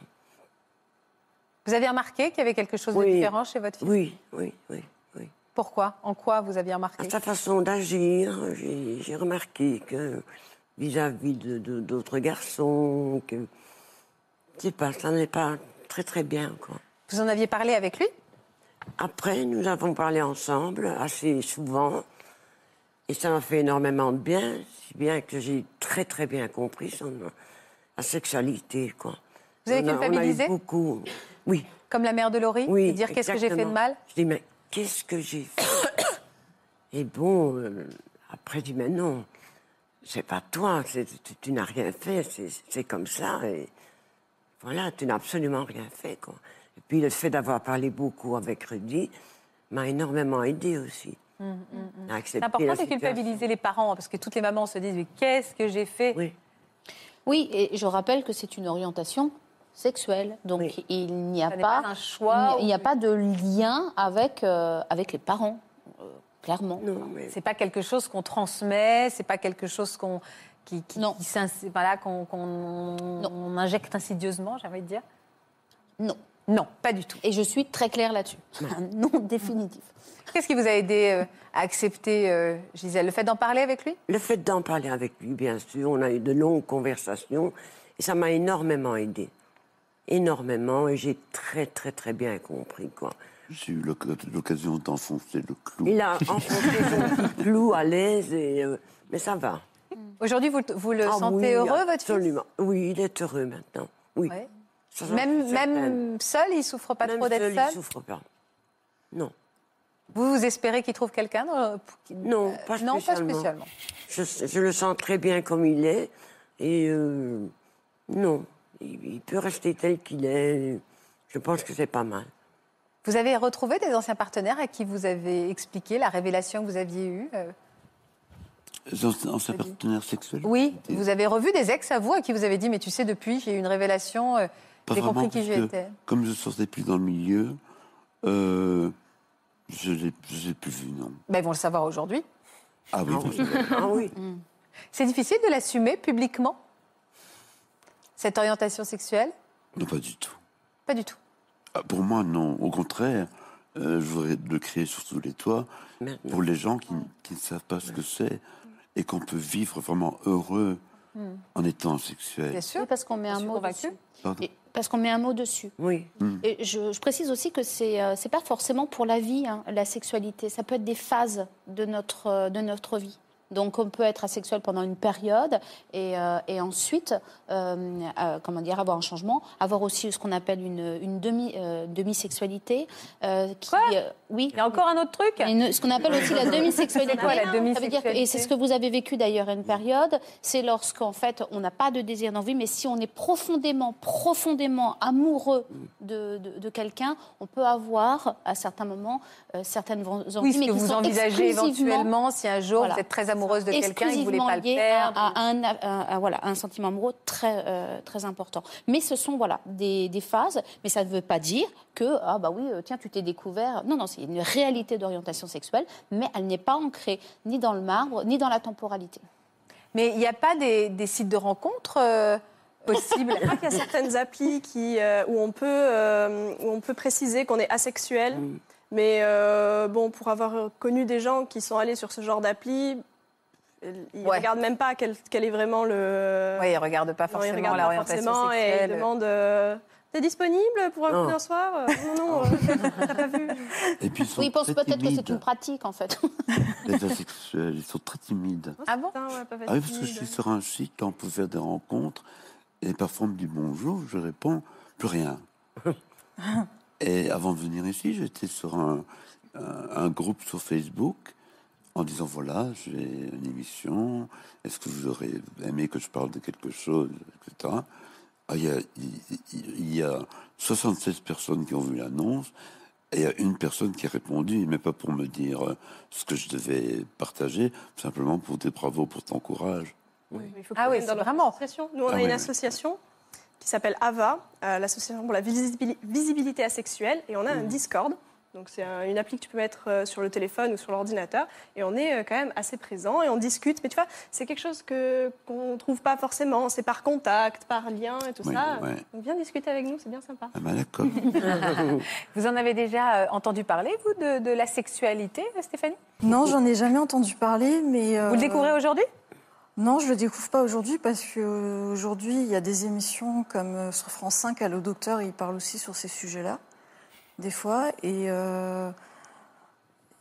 A: Vous avez remarqué qu'il y avait quelque chose de différent chez votre fils
G: Oui, oui, oui, oui.
A: Pourquoi? En quoi vous aviez remarqué?
G: À sa façon d'agir, j'ai remarqué que vis-à-vis d'autres garçons, que. Je sais pas, ça n'est pas très, très bien, quoi.
A: Vous en aviez parlé avec lui?
G: Après, nous avons parlé ensemble assez souvent. Et ça m'a fait énormément de bien, si bien que j'ai très très bien compris son, la sexualité. Quoi.
A: Vous avez culpabilisé?
G: beaucoup. Oui,
A: Comme la mère de Laurie
G: oui.
A: Et dire qu'est-ce que j'ai fait de mal
G: Je dis, mais qu'est-ce que j'ai fait Et bon, euh, après, je dis, mais non, c'est pas toi, c'est- tu, tu n'as rien fait, c'est- comme ça. Et voilà, tu n'as absolument rien fait. Quoi. Et puis le fait d'avoir parlé beaucoup avec Rudy m'a énormément aidé aussi. à accepter
A: C'est important de culpabiliser les parents parce que toutes les mamans se disent mais qu'est-ce que j'ai fait
G: Oui,
F: Oui, et je rappelle que c'est une orientation sexuelle. Donc
G: Oui.
F: il n'y a
A: Ça
F: pas,
A: pas un choix
F: il n'y a
A: ou-
F: pas de lien avec, euh, avec les parents, euh, clairement.
G: non, mais
A: C'est pas quelque chose qu'on transmet, c'est pas quelque chose qu'on qui, qui,
F: Non.
A: qui s'ins- voilà, qu'on qu'on- on injecte insidieusement, j'ai envie de dire.
F: Non.
A: Non, pas du tout.
F: Et je suis très claire là-dessus. Un non définitif.
A: Qu'est-ce qui vous a aidé euh, à accepter, euh, Gisèle? Le fait d'en parler avec lui?
G: Le fait d'en parler avec lui, bien sûr, on a eu de longues conversations et ça m'a énormément aidé. Énormément, et j'ai très, très, très bien compris, quoi.
C: J'ai eu l'oc- l'occasion d'enfoncer le clou.
G: Il a enfoncé son petit clou à l'aise, et, euh, mais ça va.
A: Aujourd'hui, vous, vous le
G: Ah
A: sentez
G: oui,
A: heureux, votre fils?
G: Absolument. Oui, il est heureux maintenant. Oui.
A: Ouais.
G: Ça, j'en
A: Même, même seul, il souffre pas
G: Même
A: trop d'être
G: seul,
A: seul?
G: il souffre pas. Non.
A: Vous, vous espérez qu'il trouve quelqu'un euh, qu'il-
G: Non, pas
A: Non, pas
G: spécialement.
A: spécialement.
G: Je, je le sens très bien comme il est. Et euh, non, il, peut rester tel qu'il est. Je pense que c'est pas mal.
A: Vous avez retrouvé des anciens partenaires à qui vous avez expliqué la révélation que vous aviez eue euh,
C: Ancien ancien partenaire sexuel
A: Oui, vous avez revu des ex à vous à qui vous avez dit, mais tu sais, depuis, j'ai eu une révélation, euh,
C: Pas
A: j'ai compris
C: vraiment,
A: qui
C: parce que
A: j'étais.
C: Comme je ne sortais plus dans le milieu, euh, je ne l'ai plus vu, non.
A: Ben, ils vont le savoir aujourd'hui.
C: Ah
G: Ah oui. Ah oui.
A: C'est difficile de l'assumer publiquement, cette orientation sexuelle
C: non, pas du tout.
A: Pas du tout.
C: Ah, pour moi, non. Au contraire, euh, je voudrais le créer sur tous les toits pour les gens qui, qui ne savent pas ce que c'est et qu'on peut vivre vraiment heureux en étant
A: Bien
C: sexuel.
A: sûr.
F: Oui, parce qu'on met un mot dessus. Et parce qu'on met un mot dessus.
G: Oui.
F: Et je, je précise aussi que c'est euh, c'est pas forcément pour la vie, hein, la sexualité. Ça peut être des phases de notre, euh, de notre vie. Donc on peut être asexuel pendant une période et, euh, et ensuite, euh, euh, comment dire, avoir un changement, avoir aussi ce qu'on appelle une, une demi, euh, demi-sexualité. euh, qui,
A: Quoi?
F: euh, oui.
A: Il y a encore un autre truc?
F: Une- ce qu'on appelle aussi la demi-sexualité.
A: C'est quoi, la
F: Ça veut dire
A: demi-sexualité
F: Et c'est ce que vous avez vécu d'ailleurs à une période. C'est lorsqu'en fait on n'a pas de désir d'envie, mais si on est profondément, profondément amoureux de, de- de quelqu'un, on peut avoir à certains moments euh, certaines envies,
A: Oui, ce
F: mais
A: que vous
F: sont
A: envisagez éventuellement si un jour
F: Voilà.
A: vous êtes très amoureuse de quelqu'un ne voulez
F: exclusivement
A: pas le perdre.
F: à, à un, à- à- voilà, un sentiment amoureux très, euh, très important. Mais ce sont voilà, des, des phases, mais ça ne veut pas dire que, ah bah oui, euh, tiens, tu t'es découvert. Non, non, c'est une réalité d'orientation sexuelle, mais elle n'est pas ancrée ni dans le marbre, ni dans la temporalité.
A: Mais il n'y a pas des, des sites de rencontres euh, possibles?
B: Je crois qu'il y a certaines applis qui, euh, où, on peut, euh, où on peut préciser qu'on est asexuel. Mais euh, bon, pour avoir connu des gens qui sont allés sur ce genre d'appli, ils ne
A: Ouais.
B: regardent même pas quel, quel est vraiment le.
A: Oui, ils ne regardent pas forcément
B: regardent pas
A: l'orientation
B: forcément et ils demandent euh, T'es disponible pour un
G: Non.
B: coup d'un soir Euh, Non, non, euh, t'as pas vu.
C: Et puis ils sont
F: Oui, ils pensent peut-être que c'est une pratique, en fait.
C: Les asexuels, ils sont très timides.
A: Ah bon
B: Putain, ouais, pas
C: Ah oui, parce que je suis sur un site, on peut faire des rencontres, et parfois on me dit bonjour, je réponds plus rien. et avant de venir ici, j'étais sur un, un- un groupe sur Facebook en disant voilà, j'ai une émission, est-ce que vous aurez aimé que je parle de quelque chose, etc. Ah, il, y a, il- y a 76 personnes qui ont vu l'annonce. Et il y a une personne qui a répondu, mais pas pour me dire euh, ce que je devais partager, simplement pour des bravos pour ton courage.
B: Il faut
A: Ah oui,
B: dans notre
A: vraiment.
B: association. Nous, on
C: Ah
B: a
C: oui,
B: une
C: oui.
B: association qui s'appelle AVA, euh, l'association pour la visibili- visibilité asexuelle, et on a un
C: Mmh.
B: Discord. Donc c'est un- une appli que tu peux mettre euh, sur le téléphone ou sur l'ordinateur, et on est euh, quand même assez présent et on discute. Mais tu vois, c'est quelque chose que qu'on trouve pas forcément. C'est par contact, par lien et tout
C: Oui,
B: ça.
C: ouais.
B: Donc viens discuter avec nous, c'est bien sympa.
C: Ah ben d'accord.
A: Vous en avez déjà euh, entendu parler, vous, de, de la sexualité, Stéphanie?
E: Non, j'en ai jamais entendu parler, mais.
A: Vous le découvrez aujourd'hui?
E: Non, je le découvre pas aujourd'hui parce qu'aujourd'hui, il y a des émissions comme sur France 5, Allo Docteur, il parle aussi sur ces sujets-là, des fois. Et, euh,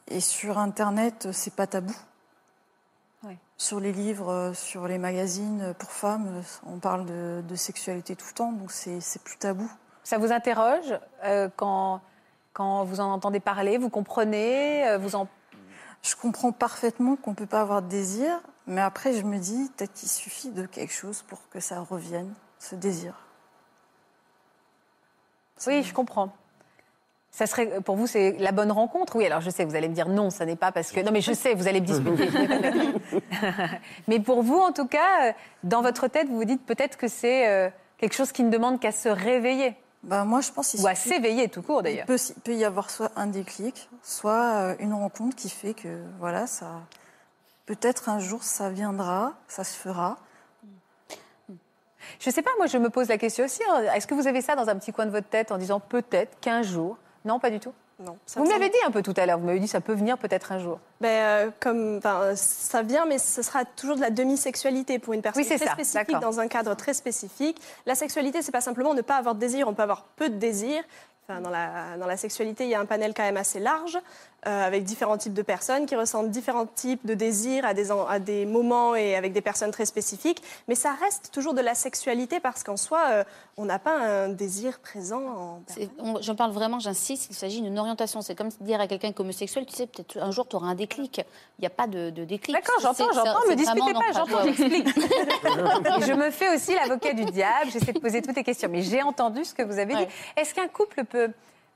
E: et sur Internet, c'est pas tabou.
A: Ouais.
E: Sur les livres, euh, sur les magazines euh, pour femmes, on parle de, de sexualité tout le temps, donc c'est c'est plus tabou.
A: Ça vous interroge euh, quand, quand vous en entendez parler Vous comprenez euh, vous en...
E: Je comprends parfaitement qu'on ne peut pas avoir de désir, mais après, je me dis peut-être qu'il suffit de quelque chose pour que ça revienne, ce désir.
A: Oui, je comprends. Ça serait, pour vous, c'est la bonne rencontre? Oui, alors je sais, vous allez me dire non, ça n'est pas parce que. Non, mais je sais, vous allez me disputer. mais pour vous, en tout cas, euh, dans votre tête, vous vous dites peut-être que c'est euh, quelque chose qui ne demande qu'à se réveiller.
E: Bah, moi, je pense
A: Ou à s'éveiller tout court,
E: Il
A: d'ailleurs.
E: peut, il peut y avoir soit un déclic, soit euh, une rencontre qui fait que, voilà, ça. Peut-être un jour ça viendra, ça se fera.
A: Je sais pas, moi, je me pose la question aussi. hein. Est-ce que vous avez ça dans un petit coin de votre tête en disant peut-être qu'un jour Non, pas du tout.
B: Non, ça
A: Vous
B: me
A: l'avez dit un peu tout à l'heure. Vous m'avez dit ça peut venir peut-être un jour.
B: Ben, euh, comme, euh, ça vient, mais ce sera toujours de la demi-sexualité pour une personne
A: Oui,
B: très
A: ça,
B: spécifique, dans un cadre très spécifique. La sexualité, c'est pas simplement ne pas avoir de désir, on peut avoir peu de désir. Enfin, dans, la, dans la sexualité, il y a un panel quand même assez large, euh, avec différents types de personnes qui ressentent différents types de désirs à des, en- à des moments et avec des personnes très spécifiques. Mais ça reste toujours de la sexualité parce qu'en soi, euh, on n'a pas un désir présent en
F: J'en parle vraiment, j'insiste, il s'agit d'une orientation. C'est comme dire à quelqu'un qui est homosexuel, tu sais, peut-être un jour tu auras un déclic. Il n'y a pas de, de déclic.
A: D'accord, j'entends, j'entends,
F: c'est
A: me disputez pas, j'entends, j'explique. Je me fais aussi l'avocat du diable, j'essaie de poser toutes les questions. Mais j'ai entendu ce que vous avez dit. Est-ce qu'un couple peut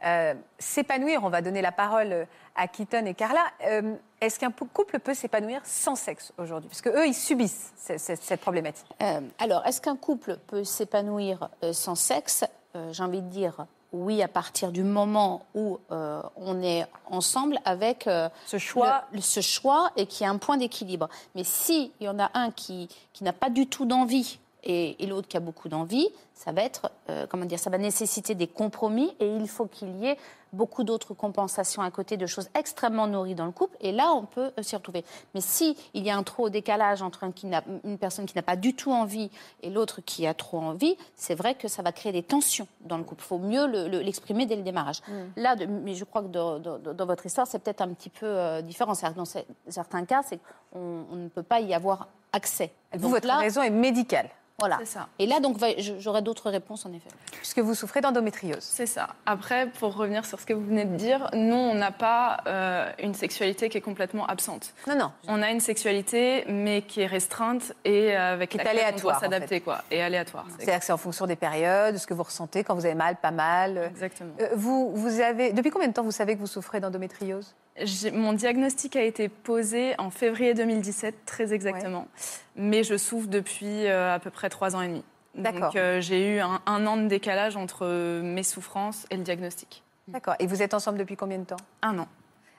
A: euh, s'épanouir On va donner la parole à Keaton et Carla. Euh, Est-ce qu'un couple peut s'épanouir sans sexe aujourd'hui? Parce qu'eux, ils subissent ce- ce- cette problématique.
F: Euh, alors, est-ce qu'un couple peut s'épanouir euh, sans sexe? Euh, J'ai envie de dire oui à partir du moment où euh, on est ensemble avec euh,
A: Ce choix.
F: le- ce choix et qu'il y a un point d'équilibre. Mais s'il y en a un qui, qui n'a pas du tout d'envie et, et l'autre qui a beaucoup d'envie, ça va être, euh, comment dire, ça va nécessiter des compromis et il faut qu'il y ait beaucoup d'autres compensations à côté de choses extrêmement nourries dans le couple. Et là, on peut euh, s'y retrouver. Mais si il y a un trop décalage entre un qui n'a- une personne qui n'a pas du tout envie et l'autre qui a trop envie, c'est vrai que ça va créer des tensions dans le couple. Il faut mieux le- le- l'exprimer dès le démarrage. Là, de- mais je crois que dans, dans- dans votre histoire, c'est peut-être un petit peu euh, différent. Dans ce- certains cas, c'est qu'on on ne peut pas y avoir accès.
A: Vous,
F: Donc
A: votre
F: là,
A: raison est médicale,
F: voilà.
D: C'est ça.
F: Et là, donc, j'aurai d'autres réponses, en effet.
A: puisque vous souffrez d'endométriose.
D: C'est ça. Après, pour revenir sur ce que vous venez de dire, nous, on n'a pas euh, une sexualité qui est complètement absente.
A: Non, non.
D: On a une sexualité, mais qui est restreinte et euh, avec
A: Qui est
D: laquelle on
A: en
D: s'adapter, quoi. Et aléatoire. c'est-
A: C'est-à-dire que c'est en fonction des périodes, de ce que vous ressentez, quand vous avez mal, pas mal.
D: Exactement.
A: Euh, Vous, vous avez, depuis combien de temps vous savez que vous souffrez d'endométriose?
D: Mon diagnostic a été posé en février 2017, très exactement. Mais je souffre depuis euh, à peu près trois ans et demi.
A: D'accord.
D: Donc euh, j'ai eu un, un an de décalage entre mes souffrances et le diagnostic.
A: D'accord. Et vous êtes ensemble depuis combien de temps?
D: Un an.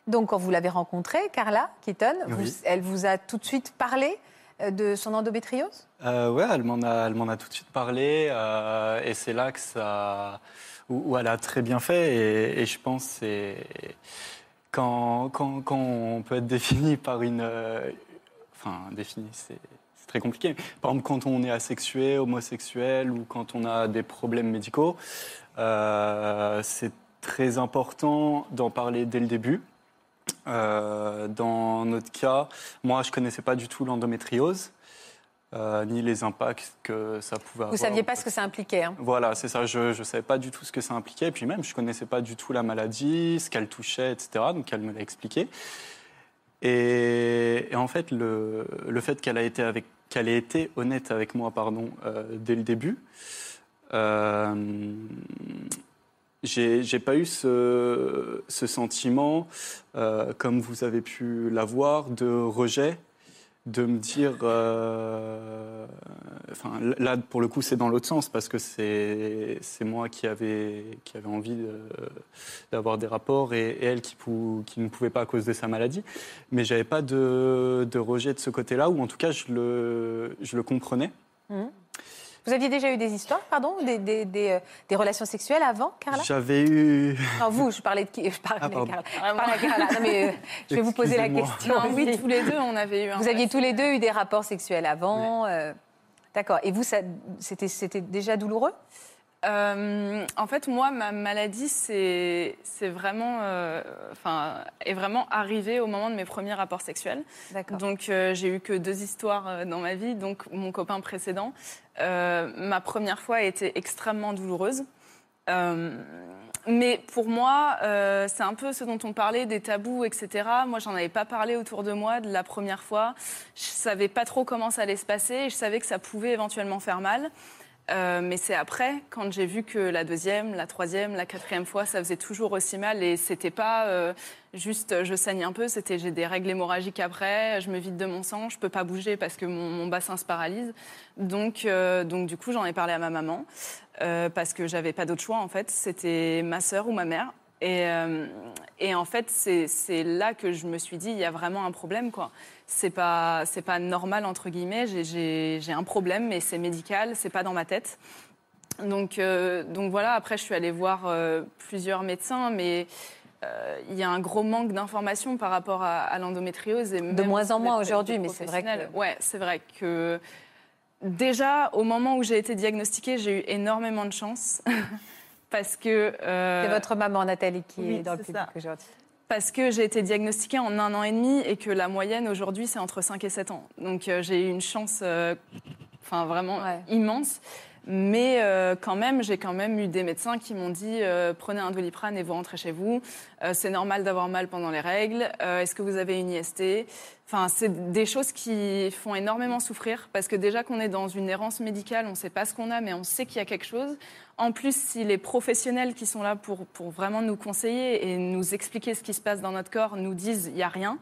A: Donc, quand vous l'avez rencontrée, Carla Keaton, vous-
H: Oui.
A: elle vous a tout de suite parlé euh, de son endométriose?
H: Euh, ouais, elle m'en a, elle m'en a tout de suite parlé euh, et c'est là que ça, où, où elle a très bien fait et, et je pense que c'est quand, quand, quand on peut être défini par une, euh, enfin défini, c'est très compliqué. Par exemple, quand on est asexué, homosexuel ou quand on a des problèmes médicaux, euh, c'est très important d'en parler dès le début. Euh, dans notre cas, moi, je connaissais pas du tout l'endométriose. Euh, ni les impacts que ça pouvait avoir.
A: Vous saviez pas ce que ça impliquait. hein
H: Voilà, c'est ça. Je ne savais pas du tout ce que ça impliquait. Et puis même, je connaissais pas du tout la maladie, ce qu'elle touchait, etc. Donc elle me l'a expliqué. Et, et en fait, le, le fait qu'elle a été avec, qu'elle ait été honnête avec moi, pardon, euh, dès le début, euh, j'ai pas eu ce, ce sentiment, euh, comme vous avez pu l'avoir, de rejet de me dire, euh, enfin là pour le coup c'est dans l'autre sens parce que c'est moi qui avait qui avait envie d'avoir des rapports et, elle qui pou- qui ne pouvait pas à cause de sa maladie, mais j'avais pas de, de rejet de ce côté-là ou en tout cas je le je le comprenais.
A: Vous aviez déjà eu des histoires, pardon, des, des, des, euh, des relations sexuelles avant, Carla?
H: J'avais eu
A: Non, vous, je parlais de qui? Je parlais
H: Ah,
A: de. Carla. Je parlais à Carla. Non, mais euh, je vais vous poser la question.
D: Non, oui, tous les deux, on avait eu un.
A: Vous aviez tous les deux eu des rapports sexuels avant. euh, D'accord. Et vous, c'était déjà douloureux?
D: Euh, en fait, moi, ma maladie, c'est vraiment, euh, enfin, est vraiment arrivée au moment de mes premiers rapports sexuels. Donc, euh, j'ai eu que deux histoires euh, dans ma vie. Donc, mon copain précédent, ma première fois a été extrêmement douloureuse. Mais pour moi, c'est un peu ce dont on parlait, des tabous, etc. Moi, j'en avais pas parlé autour de moi de la première fois. Je savais pas trop comment ça allait se passer et je savais que ça pouvait éventuellement faire mal. Euh, mais c'est après, quand j'ai vu que la deuxième, la troisième, la quatrième fois, ça faisait toujours aussi mal et c'était pas euh, juste je saigne un peu, c'était j'ai des règles hémorragiques après, je me vide de mon sang, je peux pas bouger parce que mon, bassin se paralyse. Donc, euh, donc du coup, j'en ai parlé à ma maman parce que j'avais pas d'autre choix en fait, c'était ma sœur ou ma mère. Et, euh, et en fait, c'est là que je me suis dit, il y a vraiment un problème, quoi. C'est pas, c'est pas normal, entre guillemets. J'ai- un problème, mais c'est médical, c'est pas dans ma tête. Donc, euh, donc voilà, après, je suis allée voir euh, plusieurs médecins, mais il y a un gros manque d'informations par rapport à, à l'endométriose. même
A: moins en moins
D: de
A: aujourd'hui, mais c'est vrai que-.
D: Ouais, c'est vrai que déjà, au moment où j'ai été diagnostiquée, j'ai eu énormément de chance. Parce que. euh,
A: C'est votre maman, Nathalie, qui
D: oui,
A: est dans le public aujourd'hui.
D: parce que j'ai été diagnostiquée en un an et demi et que la moyenne aujourd'hui, c'est entre 5 et 7 ans. Donc euh, j'ai eu une chance euh, enfin, vraiment
A: Ouais.
D: immense. Mais euh, quand même, j'ai quand même eu des médecins qui m'ont dit euh, prenez un doliprane et vous rentrez chez vous. Euh, c'est normal d'avoir mal pendant les règles. Est-ce que vous avez une IST Enfin, c'est des choses qui font énormément souffrir parce que déjà qu'on est dans une errance médicale, on ne sait pas ce qu'on a, mais on sait qu'il y a quelque chose. En plus, si les professionnels qui sont là pour, pour vraiment nous conseiller et nous expliquer ce qui se passe dans notre corps nous disent il n'y a rien,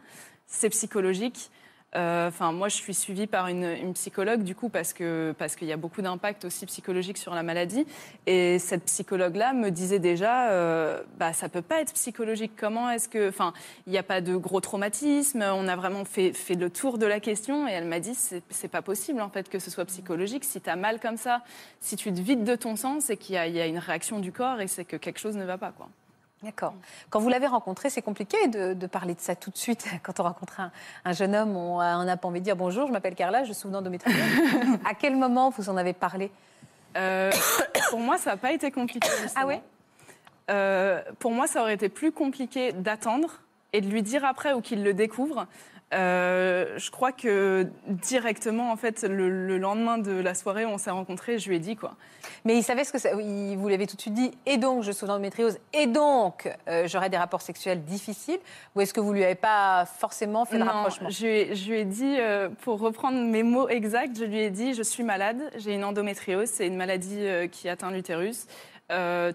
D: c'est psychologique. Euh, Enfin, moi, je suis suivie par une, psychologue du coup parce que parce qu'il y a beaucoup d'impact aussi psychologique sur la maladie. Et cette psychologue-là me disait déjà, euh, bah ça peut pas être psychologique. Comment est-ce que, enfin, il n'y a pas de gros traumatisme. On a vraiment fait le tour de la question et elle m'a dit c'est pas possible en fait que ce soit psychologique. Si tu as mal comme ça, si tu te vides de ton sang, c'est qu'il y, y a une réaction du corps et c'est que quelque chose ne va pas quoi.
A: D'accord. Quand vous l'avez rencontré, c'est compliqué de, de parler de ça tout de suite. Quand on rencontre un, un jeune homme, on n'a pas envie de dire bonjour, je m'appelle Carla, je suis d'endométriose. à quel moment vous en avez parlé?
D: Euh, pour moi, ça n'a pas été compliqué. justement.
A: Ah ouais?
D: Euh, Pour moi, ça aurait été plus compliqué d'attendre et de lui dire après ou qu'il le découvre. Euh, je crois que directement, en fait, le, le lendemain de la soirée où on s'est rencontrés, je lui ai dit quoi.
A: Mais il savait ce que ça. il- Vous l'avez tout de suite dit. Et donc, je souffre d'endométriose. Et donc, euh, j'aurai des rapports sexuels difficiles. Ou est-ce que vous lui avez pas forcément fait le
D: Non,
A: rapprochement?
D: je, lui ai- je lui ai dit, euh, pour reprendre mes mots exacts, je lui ai dit je suis malade, j'ai une endométriose, c'est une maladie qui atteint l'utérus.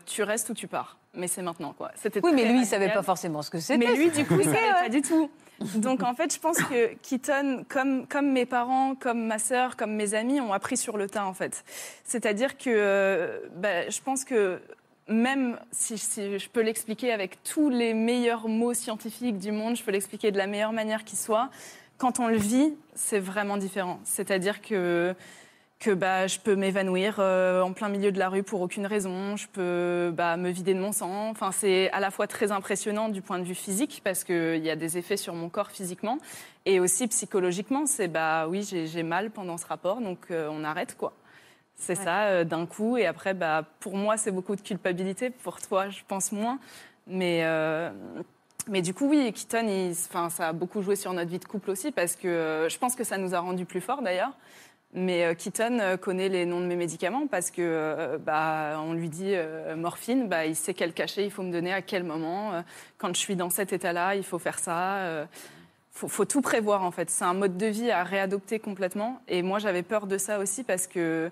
D: Tu restes ou tu pars? Mais c'est maintenant quoi. C'était
A: Oui, mais lui, il savait pas forcément ce que c'était.
D: Mais lui, du coup, il savait
A: ouais.
D: pas du tout. Donc, en fait, je pense que Keaton, comme, comme mes parents, comme ma sœur, comme mes amis, ont appris sur le tas, en fait. C'est-à-dire que euh, bah, je pense que même si, si je peux l'expliquer avec tous les meilleurs mots scientifiques du monde, je peux l'expliquer de la meilleure manière qui soit, quand on le vit, c'est vraiment différent. C'est-à-dire que que bah, je peux m'évanouir euh, en plein milieu de la rue pour aucune raison, je peux bah, me vider de mon sang. Enfin, c'est à la fois très impressionnant du point de vue physique parce qu'il y a des effets sur mon corps physiquement et aussi psychologiquement. C'est bah oui, j'ai mal pendant ce rapport, donc euh, on arrête quoi. C'est ça euh, d'un coup et après bah pour moi c'est beaucoup de culpabilité, pour toi je pense moins, mais mais du coup, oui, Keaton, il- ça a beaucoup joué sur notre vie de couple aussi, parce que je pense que ça nous a rendus plus forts d'ailleurs. Mais euh, Keaton euh, connaît les noms de mes médicaments parce que euh, bah, on lui dit morphine, bah, il sait quel cachet il faut me donner à quel moment. Quand je suis dans cet état-là, il faut faire ça. Euh, faut, tout prévoir en fait. C'est un mode de vie à réadopter complètement. Et moi, j'avais peur de ça aussi parce que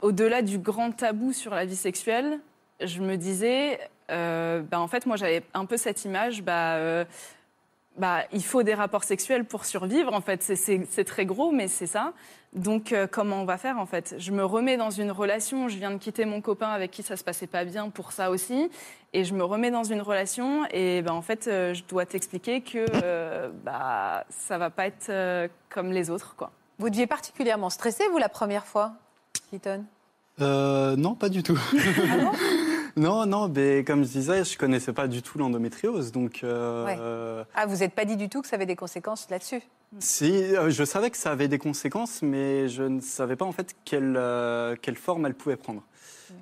D: au-delà du grand tabou sur la vie sexuelle, je me disais, euh, bah, en fait, moi, j'avais un peu cette image, bah, bah, il faut des rapports sexuels pour survivre. En fait, C'est- très gros, mais c'est ça. Donc, euh, comment on va faire en fait? Je me remets dans une relation. Je viens de quitter mon copain avec qui ça se passait pas bien pour ça aussi, et je me remets dans une relation. Et ben en fait, euh, je dois t'expliquer que euh, bah ça va pas être euh, comme les autres, quoi.
A: Vous deviez particulièrement stresser, vous, la première fois, Keaton?
H: Euh, non, pas du tout. non, non, mais comme je disais, je connaissais pas du tout l'endométriose, donc. euh,
A: Ouais. Ah, vous n'êtes pas dit du tout que ça avait des conséquences là-dessus?
H: Si, euh, je savais que ça avait des conséquences, mais je ne savais pas en fait quelle, euh, quelle forme elle pouvait prendre.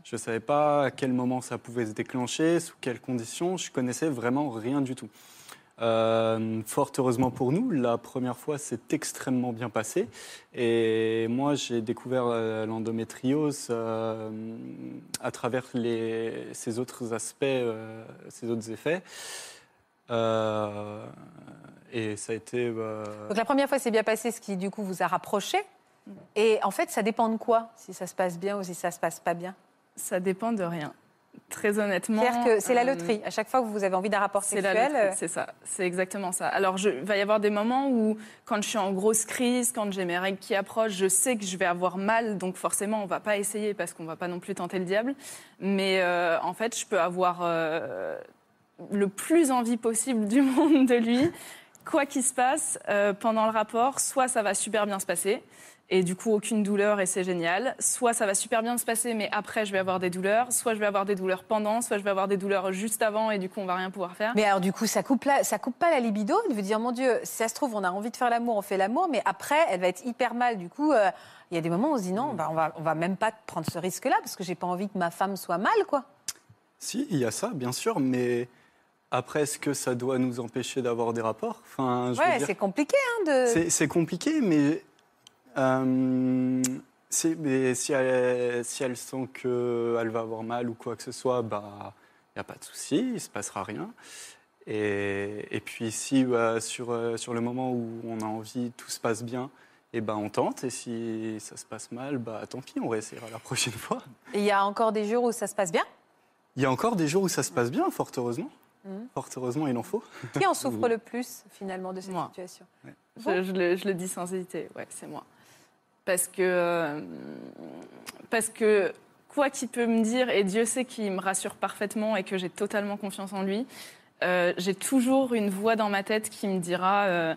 H: Je ne savais pas à quel moment ça pouvait se déclencher, sous quelles conditions. Je connaissais vraiment rien du tout. Euh, fort heureusement pour nous, la première fois s'est extrêmement bien passé. Et moi, j'ai découvert euh, l'endométriose euh, à travers les, ces autres aspects, euh, ces autres effets. Euh, et ça a été. euh,
A: Donc la première fois, c'est bien passé, ce qui du coup vous a rapproché. Et en fait, ça dépend de quoi Si ça se passe bien ou si ça se passe pas bien?
D: Ça dépend de rien. Très honnêtement.
A: C'est-à-dire que c'est la
D: euh,
A: loterie. À chaque fois que vous avez envie d'un rapport sexuel, euh,
D: c'est ça, c'est exactement ça. Alors, je- il va y avoir des moments où, quand je suis en grosse crise, quand j'ai mes règles qui approchent, je sais que je vais avoir mal, donc forcément, on va pas essayer parce qu'on va pas non plus tenter le diable. Mais euh, en fait, je peux avoir euh, le plus envie possible du monde de lui, quoi qu'il se passe euh, pendant le rapport. Soit ça va super bien se passer. Et du coup, aucune douleur et c'est génial. Soit ça va super bien se passer, mais après, je vais avoir des douleurs. Soit je vais avoir des douleurs pendant, soit je vais avoir des douleurs juste avant et du coup, on va rien pouvoir faire.
A: Mais alors du coup, ça coupe, la- ça coupe pas la libido de vous dire, mon Dieu, si ça se trouve, on a envie de faire l'amour, on fait l'amour, mais après, elle va être hyper mal. Du coup, euh, il y a des moments où on se dit, non, bah, on, va, on va même pas prendre ce risque-là, parce que j'ai pas envie que ma femme soit mal, quoi.
H: Si, il y a ça, bien sûr, mais après, est-ce que ça doit nous empêcher d'avoir des rapports? Enfin, je veux
A: Ouais,
H: dire,
A: c'est compliqué, hein, de...
H: c'est compliqué, mais, euh, c'est- mais si, elle, si elle sent qu'elle va avoir mal ou quoi que ce soit, bah, il n'y a pas de souci, il ne se passera rien. Et, et puis si euh, sur, euh, sur le moment où on a envie, tout se passe bien, et ben on tente. Et si ça se passe mal, bah tant pis, on réessayera la prochaine fois.
A: Et il y a encore des jours où ça se passe bien?
H: Il y a encore des jours où ça se passe bien, fort heureusement. Fort heureusement, il en faut.
A: Qui en souffre le plus finalement de cette
D: Moi.
A: situation?
D: Je, je le, je le dis sans hésiter, ouais, c'est moi. Parce que, euh, parce que quoi qu'il peut me dire, et Dieu sait qu'il me rassure parfaitement et que j'ai totalement confiance en lui, euh, j'ai toujours une voix dans ma tête qui me dira euh,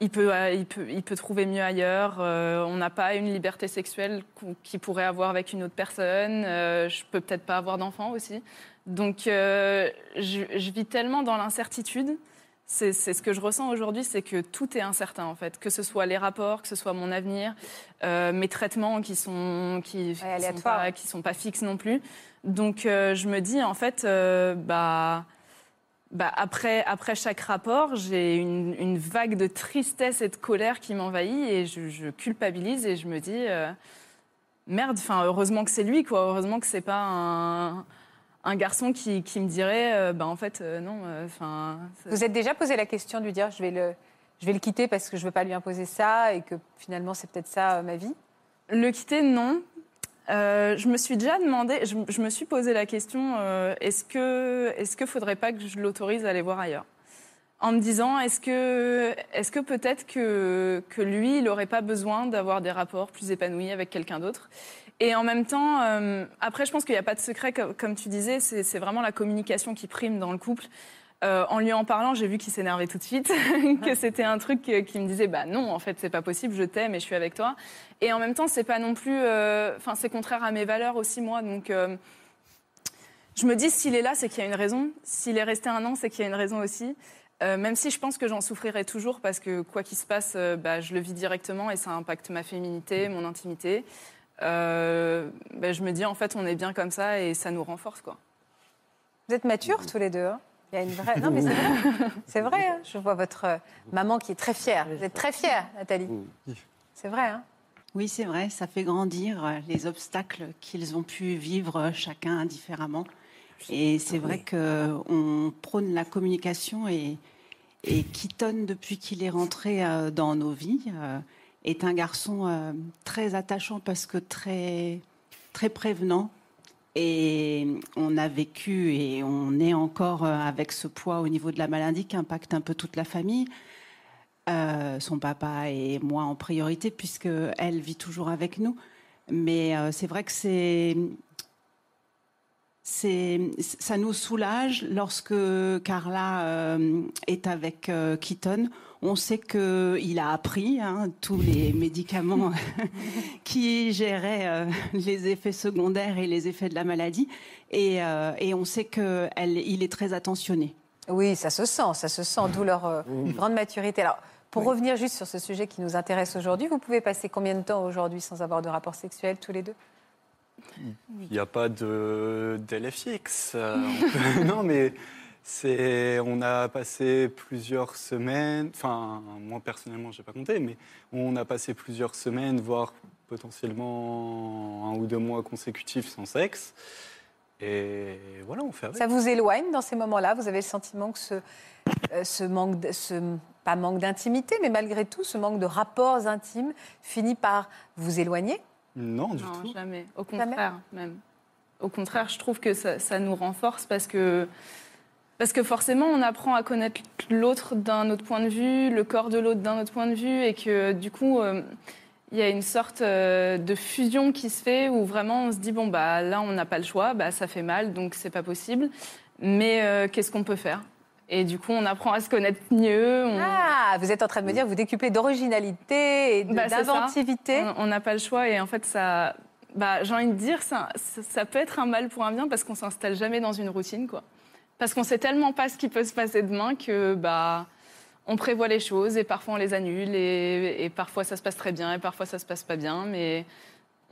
D: il, peut, il, peut, il peut trouver mieux ailleurs, on n'a pas une liberté sexuelle qu'il pourrait avoir avec une autre personne, je peux peut-être pas avoir d'enfant aussi. Donc je vis tellement dans l'incertitude. C'est ce que je ressens aujourd'hui, c'est que tout est incertain en fait, que ce soit les rapports, que ce soit mon avenir, euh, mes traitements qui sont qui, qui sont pas, qui sont pas fixes non plus. Donc euh, je me dis en fait, euh, bah, bah après après chaque rapport, j'ai une, une vague de tristesse et de colère qui m'envahit et je, je culpabilise et je me dis merde. Enfin heureusement que c'est lui quoi, heureusement que c'est pas un un garçon qui, qui me dirait, euh, bah en fait, euh, non, euh, enfin.
A: Vous êtes déjà posé la question de lui dire je vais le, je vais le quitter parce que je ne veux pas lui imposer ça et que finalement c'est peut-être ça euh, ma vie?
D: Le quitter, non. Je me suis déjà demandé, je, je me suis posé la question, est-ce que, est-ce que faudrait pas que je l'autorise à aller voir ailleurs? En me disant, est-ce que, est-ce que peut-être que, que lui, il n'aurait pas besoin d'avoir des rapports plus épanouis avec quelqu'un d'autre? Et en même temps, euh, après, je pense qu'il n'y a pas de secret, comme, tu disais, c'est, vraiment la communication qui prime dans le couple. Euh, en lui en parlant, j'ai vu qu'il s'énervait tout de suite, que c'était un truc euh, qui me disait bah non, en fait, c'est pas possible, je t'aime et je suis avec toi. Et en même temps, c'est pas non plus, enfin, c'est contraire à mes valeurs aussi moi. Donc, je me dis s'il est là, c'est qu'il y a une raison. S'il est resté un an, c'est qu'il y a une raison aussi. Même si je pense que j'en souffrirai toujours parce que quoi qu'il se passe, bah, je le vis directement et ça impacte ma féminité, mon intimité. Euh, bah, je me dis en fait, on est bien comme ça et ça nous renforce quoi.
A: Vous êtes matures tous les deux. hein Il y a une vraie. Non, mais c'est vrai. C'est vrai. hein. Je vois votre euh, maman qui est très fière. Vous êtes très fière, Nathalie. C'est vrai. Hein
I: Oui, c'est vrai, ça fait grandir euh, les obstacles qu'ils ont pu vivre chacun différemment. Et c'est vrai qu'on prône la communication et, et Keaton, depuis qu'il est rentré dans nos vies, est un garçon euh, très attachant parce que très, très prévenant. Et on a vécu et on est encore euh, avec ce poids au niveau de la maladie qui impacte un peu toute la famille. Euh, son papa et moi en priorité, puisque elle vit toujours avec nous. Mais c'est vrai que c'est, ça nous soulage lorsque Carla euh, est avec euh, Keaton. On sait qu'il a appris hein, tous les médicaments qui géraient euh, les effets secondaires et les effets de la maladie. Et, euh, et on sait qu'il est très attentionné.
A: Oui, ça se sent, ça se sent, d'où leur euh, grande maturité. Alors, pour revenir juste sur ce sujet qui nous intéresse aujourd'hui, vous pouvez passer combien de temps aujourd'hui sans avoir de rapport sexuel tous les deux?
H: Il n'y a pas de fixe. Euh, non, mais c'est, on a passé plusieurs semaines, enfin, moi personnellement, je n'ai pas compté, mais on a passé plusieurs semaines, voire potentiellement un ou deux mois consécutifs sans sexe. Et voilà, on fait avec.
A: Ça vous éloigne dans ces moments-là? Vous avez le sentiment que ce, euh, ce manque, de- ce, pas manque d'intimité, mais malgré tout, ce manque de rapports intimes finit par vous éloigner?
H: Non, du
D: non,
H: tout.
D: jamais. Au contraire, même. Au contraire, je trouve que ça, ça nous renforce parce que, parce que forcément, on apprend à connaître l'autre d'un autre point de vue, le corps de l'autre d'un autre point de vue, et que du coup, euh, il y a une sorte euh, de fusion qui se fait où vraiment on se dit bon bah là, on n'a pas le choix, bah ça fait mal, donc c'est pas possible. Mais euh, qu'est-ce qu'on peut faire? Et du coup, on apprend à se connaître mieux. on-
A: Ah, vous êtes en train de me dire, vous décuplez d'originalité et
D: Bah,
A: d'inventivité.
D: On- n'a pas le choix et en fait, ça, bah, j'ai envie de dire, ça, ça, ça peut être un mal pour un bien parce qu'on s'installe jamais dans une routine, quoi. Parce qu'on sait tellement pas ce qui peut se passer demain que bah, on prévoit les choses et parfois on les annule et, et parfois ça se passe très bien et parfois ça se passe pas bien, mais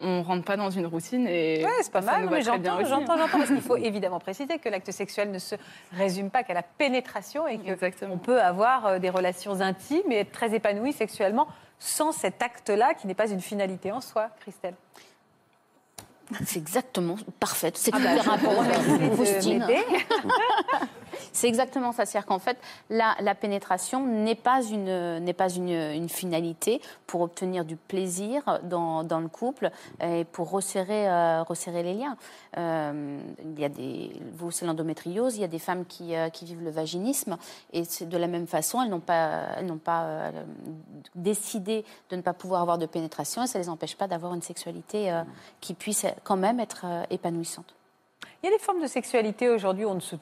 D: on rentre pas dans une routine et
A: Ouais, c'est pas
D: ça
A: mal, mais j'entends, j'entends, j'entends, parce qu'il faut évidemment préciser que l'acte sexuel ne se résume pas qu'à la pénétration et que
D: Exactement.
A: on peut avoir euh, des relations intimes et être très épanoui sexuellement sans cet acte-là qui n'est pas une finalité en soi, Christelle.
F: C'est exactement parfait. C'est
A: Ah
F: tout
A: bah,
F: le rapport Faustine. C'est exactement ça. C'est-à-dire qu'en fait, la, la pénétration n'est pas, une, n'est pas une, une finalité pour obtenir du plaisir dans, dans le couple et pour resserrer, euh, resserrer les liens. Euh, il y a des, vous, c'est l'endométriose, il y a des femmes qui, euh, qui vivent le vaginisme et c'est de la même façon, elles n'ont pas, elles n'ont pas décidé de ne pas pouvoir avoir de pénétration et ça ne les empêche pas d'avoir une sexualité qui puisse quand même être euh, épanouissante.
A: Il y a des formes de sexualité aujourd'hui où on ne se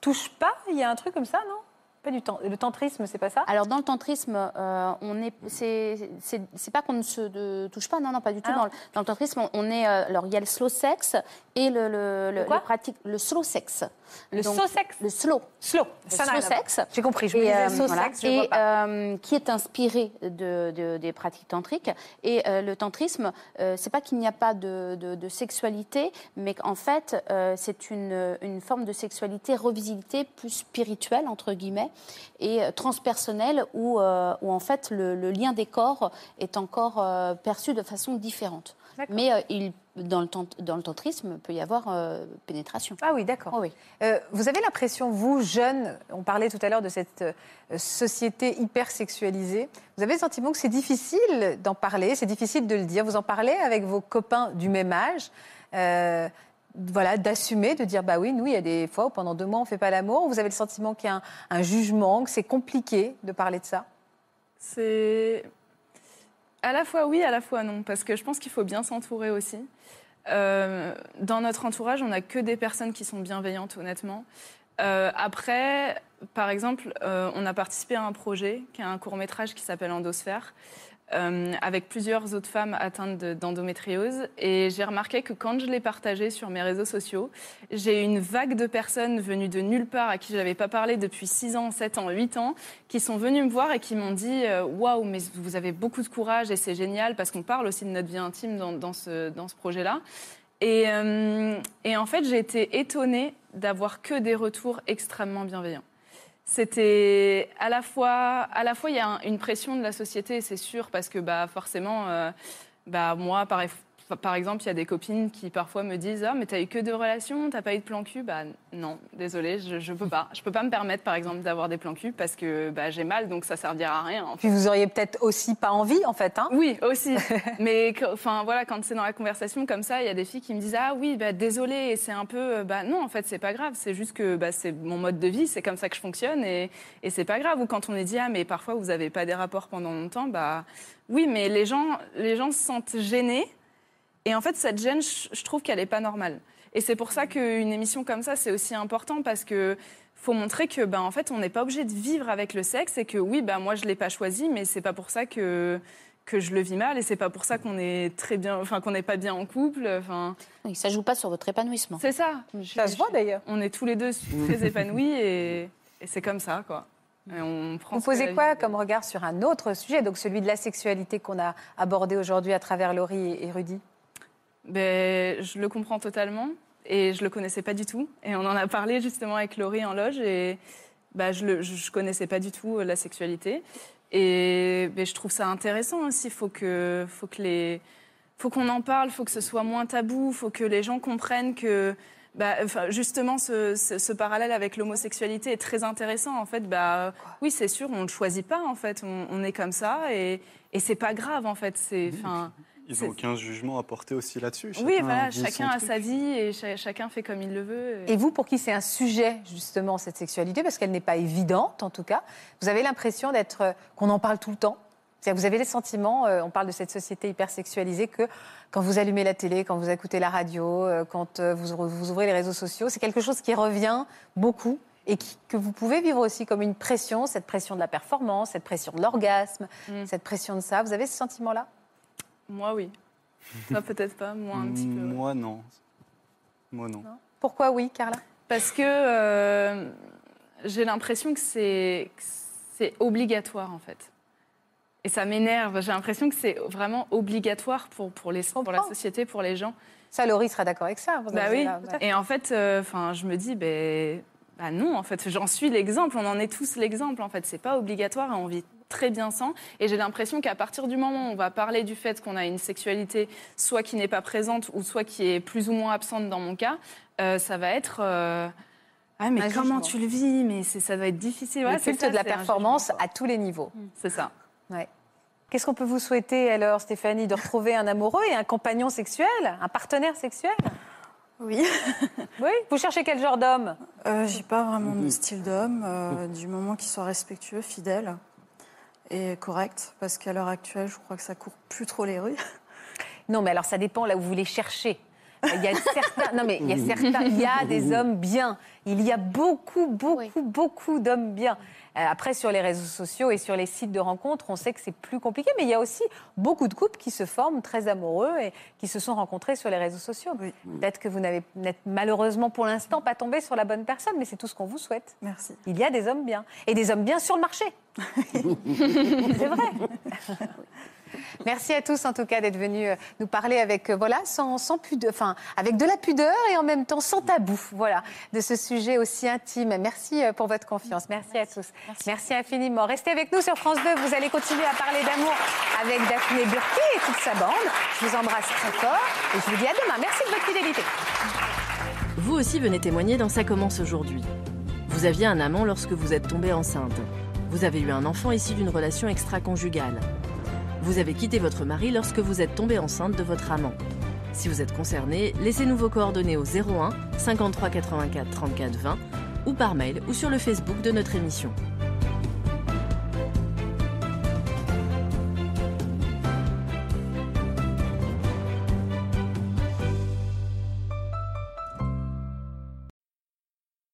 A: touche pas. Il y a un truc comme ça, non? Pas du temps. Le tantrisme, c'est pas ça?
F: Alors dans le tantrisme, euh, on est, c'est, pas qu'on ne se de- touche pas, non, non, pas du tout.
A: Ah.
F: Dans, le, dans le tantrisme, on est, euh, alors il y a le slow sex et le le, le,
A: quoi?
F: pratique, le slow sex.
A: Le
F: Donc,
A: slow sex?
F: Le slow.
A: Slow. Ça
F: slow sex.
A: J'ai compris. Je
F: Et, euh,
A: slow
F: voilà.
A: sex, je
F: Et,
A: vois pas.
F: qui est inspiré de, de- des pratiques tantriques. Et le tantrisme, c'est pas qu'il n'y a pas de, de- sexualité, mais qu'en fait, c'est une, une forme de sexualité revisitée, plus spirituelle entre guillemets, et euh, transpersonnelle, où, euh, où en fait le, le lien des corps est encore euh, perçu de façon différente. Mais euh, il, dans, le dans le tantrisme, peut y avoir pénétration.
A: Ah oui, d'accord.
F: Oh oui.
A: Vous avez l'impression, vous, jeunes, on parlait tout à l'heure de cette société hyper sexualisée, vous avez le sentiment que c'est difficile d'en parler, c'est difficile de le dire. Vous en parlez avec vos copains du même âge voilà, d'assumer, de dire bah oui, nous, il y a des fois où pendant deux mois on fait pas l'amour. Vous avez le sentiment qu'il y a un, un jugement, que c'est compliqué de parler de ça?
D: C'est à la fois oui, à la fois non, parce que je pense qu'il faut bien s'entourer aussi. Euh, dans notre entourage, on n'a que des personnes qui sont bienveillantes, honnêtement. Euh, après, par exemple, euh, on a participé à un projet qui est un court métrage qui s'appelle Endosphère, euh, avec plusieurs autres femmes atteintes de- d'endométriose. Et j'ai remarqué que quand je l'ai partagé sur mes réseaux sociaux, j'ai eu une vague de personnes venues de nulle part à qui je n'avais pas parlé depuis 6 ans, 7 ans, 8 ans, qui sont venues me voir et qui m'ont dit euh, Waouh, mais vous avez beaucoup de courage et c'est génial parce qu'on parle aussi de notre vie intime dans, ce, projet-là. Et, euh, et en fait, j'ai été étonnée d'avoir que des retours extrêmement bienveillants. C'était à la fois, à la fois il y a un- une pression de la société, c'est sûr, parce que bah forcément, euh, bah moi par, par exemple, il y a des copines qui parfois me disent ah mais t'as eu que deux relations, t'as pas eu de plan cul, bah non, désolé, je, je peux pas, je peux pas me permettre par exemple d'avoir des plans cul parce que bah j'ai mal, donc ça servira à rien. en fait.
A: Puis vous auriez peut-être aussi pas envie, en fait. Hein?
D: Oui, aussi. Mais enfin voilà, quand c'est dans la conversation comme ça, il y a des filles qui me disent ah oui, bah désolé, et c'est un peu euh, bah non en fait c'est pas grave, c'est juste que bah, c'est mon mode de vie, c'est comme ça que je fonctionne et, et c'est pas grave. Ou quand on est dit ah mais parfois vous avez pas des rapports pendant longtemps, bah oui, mais les gens les gens se sentent gênés et en fait cette gêne, je trouve qu'elle est pas normale. Et c'est pour ça qu'une émission comme ça c'est aussi important parce que faut montrer que ben en fait on n'est pas obligé de vivre avec le sexe et que oui bah moi je l'ai pas choisi mais c'est pas pour ça que que je le vis mal et c'est pas pour ça qu'on est très bien enfin qu'on n'est pas bien en couple enfin
F: Oui, ça joue pas sur votre épanouissement.
D: c'est ça
A: Ça se voit d'ailleurs.
D: on est tous les deux très épanouis et, et c'est comme ça quoi Et on prend
A: Vous posez quoi comme regard sur un autre sujet, donc celui de la sexualité qu'on a abordé aujourd'hui à travers Laurie et Rudy?
D: Ben, je le comprends totalement et je le connaissais pas du tout. Et on en a parlé justement avec Laurie en loge et bah, je ne je connaissais pas du tout euh, la sexualité. Et ben, je trouve ça intéressant aussi. Il faut que, faut que les, faut qu'on en parle, faut que ce soit moins tabou, faut que les gens comprennent que bah, justement, ce, ce- ce parallèle avec l'homosexualité est très intéressant. En fait, bah, oui, c'est sûr, on ne le choisit pas. En fait, on, on est comme ça et, et c'est pas grave. En fait, c'est,
H: Ils n'ont aucun jugement à porter aussi là-dessus.
D: oui,
H: Chacun
D: voilà, chacun a
H: truc.
D: sa vie et cha- chacun fait comme il le veut.
A: Et vous, pour qui c'est un sujet, justement, cette sexualité, parce qu'elle n'est pas évidente, en tout cas, vous avez l'impression d'être, euh, qu'on en parle tout le temps? Vous avez les sentiments, euh, on parle de cette société hyper sexualisée, que quand vous allumez la télé, quand vous écoutez la radio, euh, quand euh, vous, vous ouvrez les réseaux sociaux, c'est quelque chose qui revient beaucoup et qui- que vous pouvez vivre aussi comme une pression, cette pression de la performance, cette pression de l'orgasme,
D: Mm.
A: cette pression de ça. Vous avez ce sentiment-là?
D: Moi, oui. Toi, peut-être pas, moi, un petit peu.
H: Moi, non. Moi, non.
A: Pourquoi oui, Carla?
D: Parce que euh, j'ai l'impression que c'est obligatoire, en fait. Et ça m'énerve. J'ai l'impression que c'est vraiment obligatoire pour, pour, les, pour la société, pour les gens.
A: Ça, Laurie sera d'accord avec ça. vous
D: Bah oui.
A: là,
D: Et en fait, euh, enfin, je me dis, ben, bah non, en fait, j'en suis l'exemple. On en est tous l'exemple. En fait, c'est pas obligatoire et on vit très bien sans. Et j'ai l'impression qu'à partir du moment où on va parler du fait qu'on a une sexualité, soit qui n'est pas présente ou soit qui est plus ou moins absente dans mon cas, euh, ça va être euh, Ah, mais
A: Un
D: comment
A: jugement.
D: tu le vis? Mais ça doit être difficile.
A: Le
D: Ouais,
A: culte
D: ça,
A: de la performance à tous les niveaux.
D: C'est ça.
A: Ouais. Qu'est-ce qu'on peut vous souhaiter alors, Stéphanie, de retrouver un amoureux et un compagnon sexuel, un partenaire sexuel?
E: Oui.
A: Oui? Vous cherchez quel genre d'homme?
E: Euh, J'ai pas vraiment de style d'homme, euh, du moment qu'il soit respectueux, fidèle et correct, parce qu'à l'heure actuelle, je crois que ça court plus trop les rues.
A: Non, mais alors ça dépend là où vous les cherchez. Il y a certains, non mais il y a certains, il y a des hommes bien. Il y a beaucoup, beaucoup,
F: Oui.
A: beaucoup d'hommes bien. Euh, Après, sur les réseaux sociaux et sur les sites de rencontres, on sait que c'est plus compliqué, mais il y a aussi beaucoup de couples qui se forment très amoureux et qui se sont rencontrés sur les réseaux sociaux.
E: Oui.
A: Peut-être que vous n'avez n'êtes malheureusement pour l'instant pas tombé sur la bonne personne, mais c'est tout ce qu'on vous souhaite.
E: Merci.
A: Il y a des hommes bien et des hommes bien sur le marché. c'est vrai. Merci à tous en tout cas d'être venus euh, nous parler avec euh, voilà sans, sans pudeur, enfin avec de la pudeur et en même temps sans tabou, voilà, de ce sujet aussi intime. Merci euh, pour votre confiance. Merci, à tous. Merci. infiniment. Restez avec nous sur France 2. Vous allez continuer à parler d'amour avec Daphné Burki et toute sa bande. Je vous embrasse très fort et je vous dis à demain. Merci de votre fidélité.
J: Vous aussi venez témoigner dans Ça commence aujourd'hui. Vous aviez un amant lorsque vous êtes tombée enceinte. Vous avez eu un enfant issu d'une relation extra-conjugale. Vous avez quitté votre mari lorsque vous êtes tombée enceinte de votre amant. Si vous êtes concerné, laissez-nous vos coordonnées au 01 53 84 34 20 ou par mail ou sur le Facebook de notre émission.